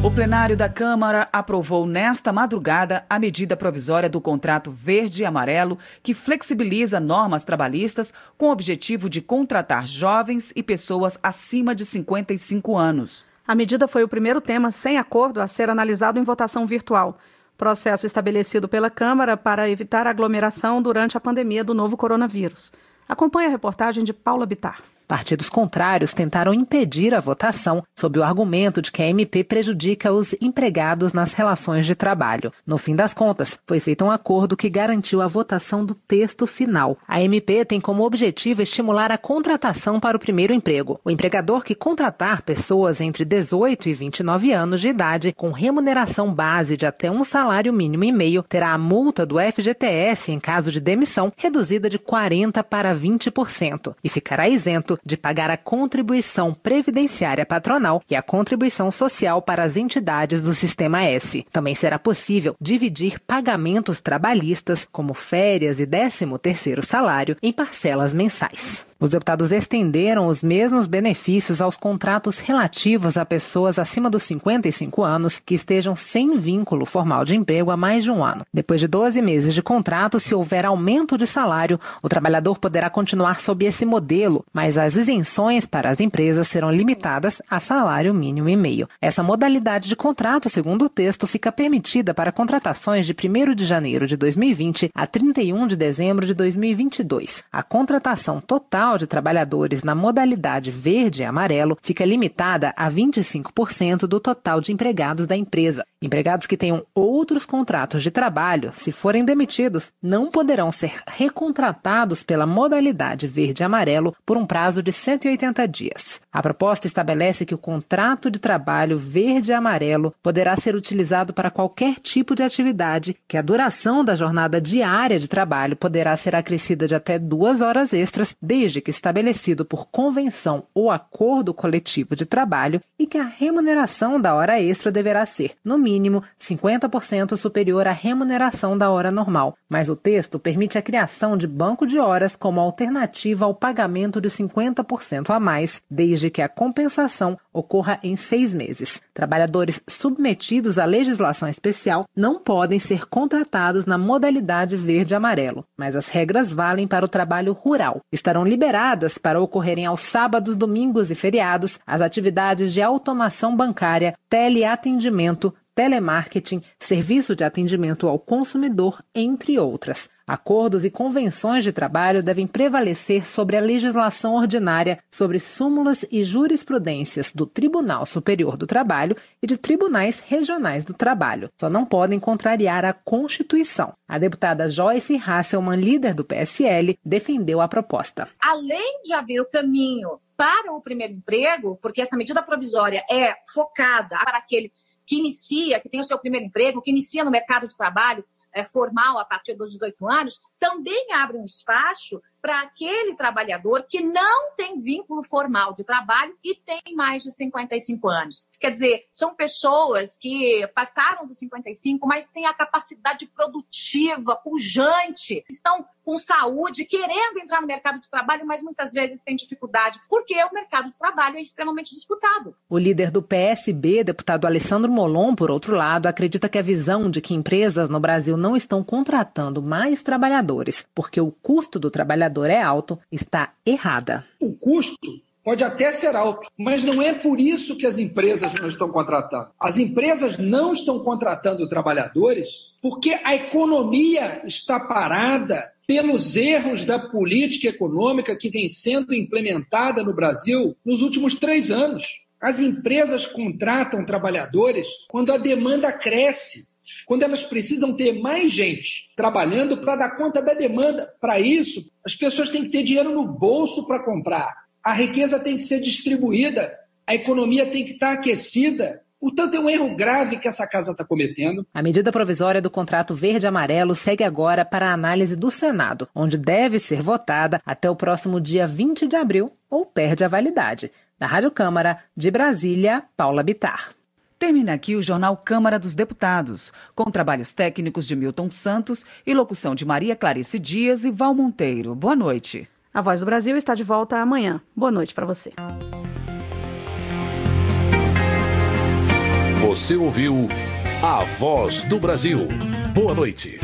O plenário da Câmara aprovou nesta madrugada a medida provisória do contrato verde e amarelo que flexibiliza normas trabalhistas com o objetivo de contratar jovens e pessoas acima de 55 anos. A medida foi o primeiro tema sem acordo a ser analisado em votação virtual. Processo estabelecido pela Câmara para evitar aglomeração durante a pandemia do novo coronavírus. Acompanhe a reportagem de Paula Bitar. Partidos contrários tentaram impedir a votação sob o argumento de que a MP prejudica os empregados nas relações de trabalho. No fim das contas, foi feito um acordo que garantiu a votação do texto final. A MP tem como objetivo estimular a contratação para o primeiro emprego. O empregador que contratar pessoas entre 18 e 29 anos de idade com remuneração base de até um salário mínimo e meio terá a multa do FGTS em caso de demissão reduzida de 40 para 20% e ficará isento de pagar a contribuição previdenciária patronal e a contribuição social para as entidades do Sistema S. Também será possível dividir pagamentos trabalhistas, como férias e 13º salário, em parcelas mensais. Os deputados estenderam os mesmos benefícios aos contratos relativos a pessoas acima dos 55 anos que estejam sem vínculo formal de emprego há mais de um ano. Depois de 12 meses de contrato, se houver aumento de salário, o trabalhador poderá continuar sob esse modelo, mas as isenções para as empresas serão limitadas a salário mínimo e meio. Essa modalidade de contrato, segundo o texto, fica permitida para contratações de 1 de janeiro de 2020 a 31 de dezembro de 2022. A contratação total de trabalhadores na modalidade verde e amarelo fica limitada a 25% do total de empregados da empresa. Empregados que tenham outros contratos de trabalho, se forem demitidos, não poderão ser recontratados pela modalidade verde e amarelo por um prazo de 180 dias. A proposta estabelece que o contrato de trabalho verde e amarelo poderá ser utilizado para qualquer tipo de atividade, que a duração da jornada diária de trabalho poderá ser acrescida de até duas horas extras, desde que estabelecido por convenção ou acordo coletivo de trabalho, e que a remuneração da hora extra deverá ser, no mínimo, 50% superior à remuneração da hora normal. Mas o texto permite a criação de banco de horas como alternativa ao pagamento de 50% a mais, desde que a compensação ocorra em seis meses. Trabalhadores submetidos à legislação especial não podem ser contratados na modalidade verde-amarelo, mas as regras valem para o trabalho rural. Estarão liberadas para ocorrerem aos sábados, domingos e feriados as atividades de automação bancária, teleatendimento, telemarketing, serviço de atendimento ao consumidor, entre outras. Acordos e convenções de trabalho devem prevalecer sobre a legislação ordinária sobre súmulas e jurisprudências do Tribunal Superior do Trabalho e de tribunais regionais do trabalho. Só não podem contrariar a Constituição. A deputada Joyce Hasselman, líder do PSL, defendeu a proposta. Além de abrir o caminho para o primeiro emprego, porque essa medida provisória é focada para aquele que inicia, que tem o seu primeiro emprego, que inicia no mercado de trabalho formal a partir dos 18 anos, também abre um espaço para aquele trabalhador que não tem vínculo formal de trabalho e tem mais de 55 anos. Quer dizer, são pessoas que passaram dos 55, mas têm a capacidade produtiva, pujante, estão com saúde, querendo entrar no mercado de trabalho, mas muitas vezes têm dificuldade, porque o mercado de trabalho é extremamente disputado. O líder do PSB, deputado Alessandro Molon, por outro lado, acredita que a visão de que empresas no Brasil não estão contratando mais trabalhadores porque o custo do trabalhador trabalhador é alto está errada. O custo pode até ser alto, mas não é por isso que as empresas não estão contratando. As empresas não estão contratando trabalhadores porque a economia está parada pelos erros da política econômica que vem sendo implementada no Brasil nos últimos três anos. As empresas contratam trabalhadores quando a demanda cresce quando elas precisam ter mais gente trabalhando para dar conta da demanda. Para isso, as pessoas têm que ter dinheiro no bolso para comprar. A riqueza tem que ser distribuída, a economia tem que estar aquecida. Portanto, é um erro grave que essa casa está cometendo. A medida provisória do contrato verde-amarelo segue agora para a análise do Senado, onde deve ser votada até o próximo dia 20 de abril ou perde a validade. Da Rádio Câmara, de Brasília, Paula Bitar. Termina aqui o Jornal Câmara dos Deputados, com trabalhos técnicos de Milton Santos e locução de Maria Clarice Dias e Val Monteiro. Boa noite. A Voz do Brasil está de volta amanhã. Boa noite para você. Você ouviu A Voz do Brasil. Boa noite.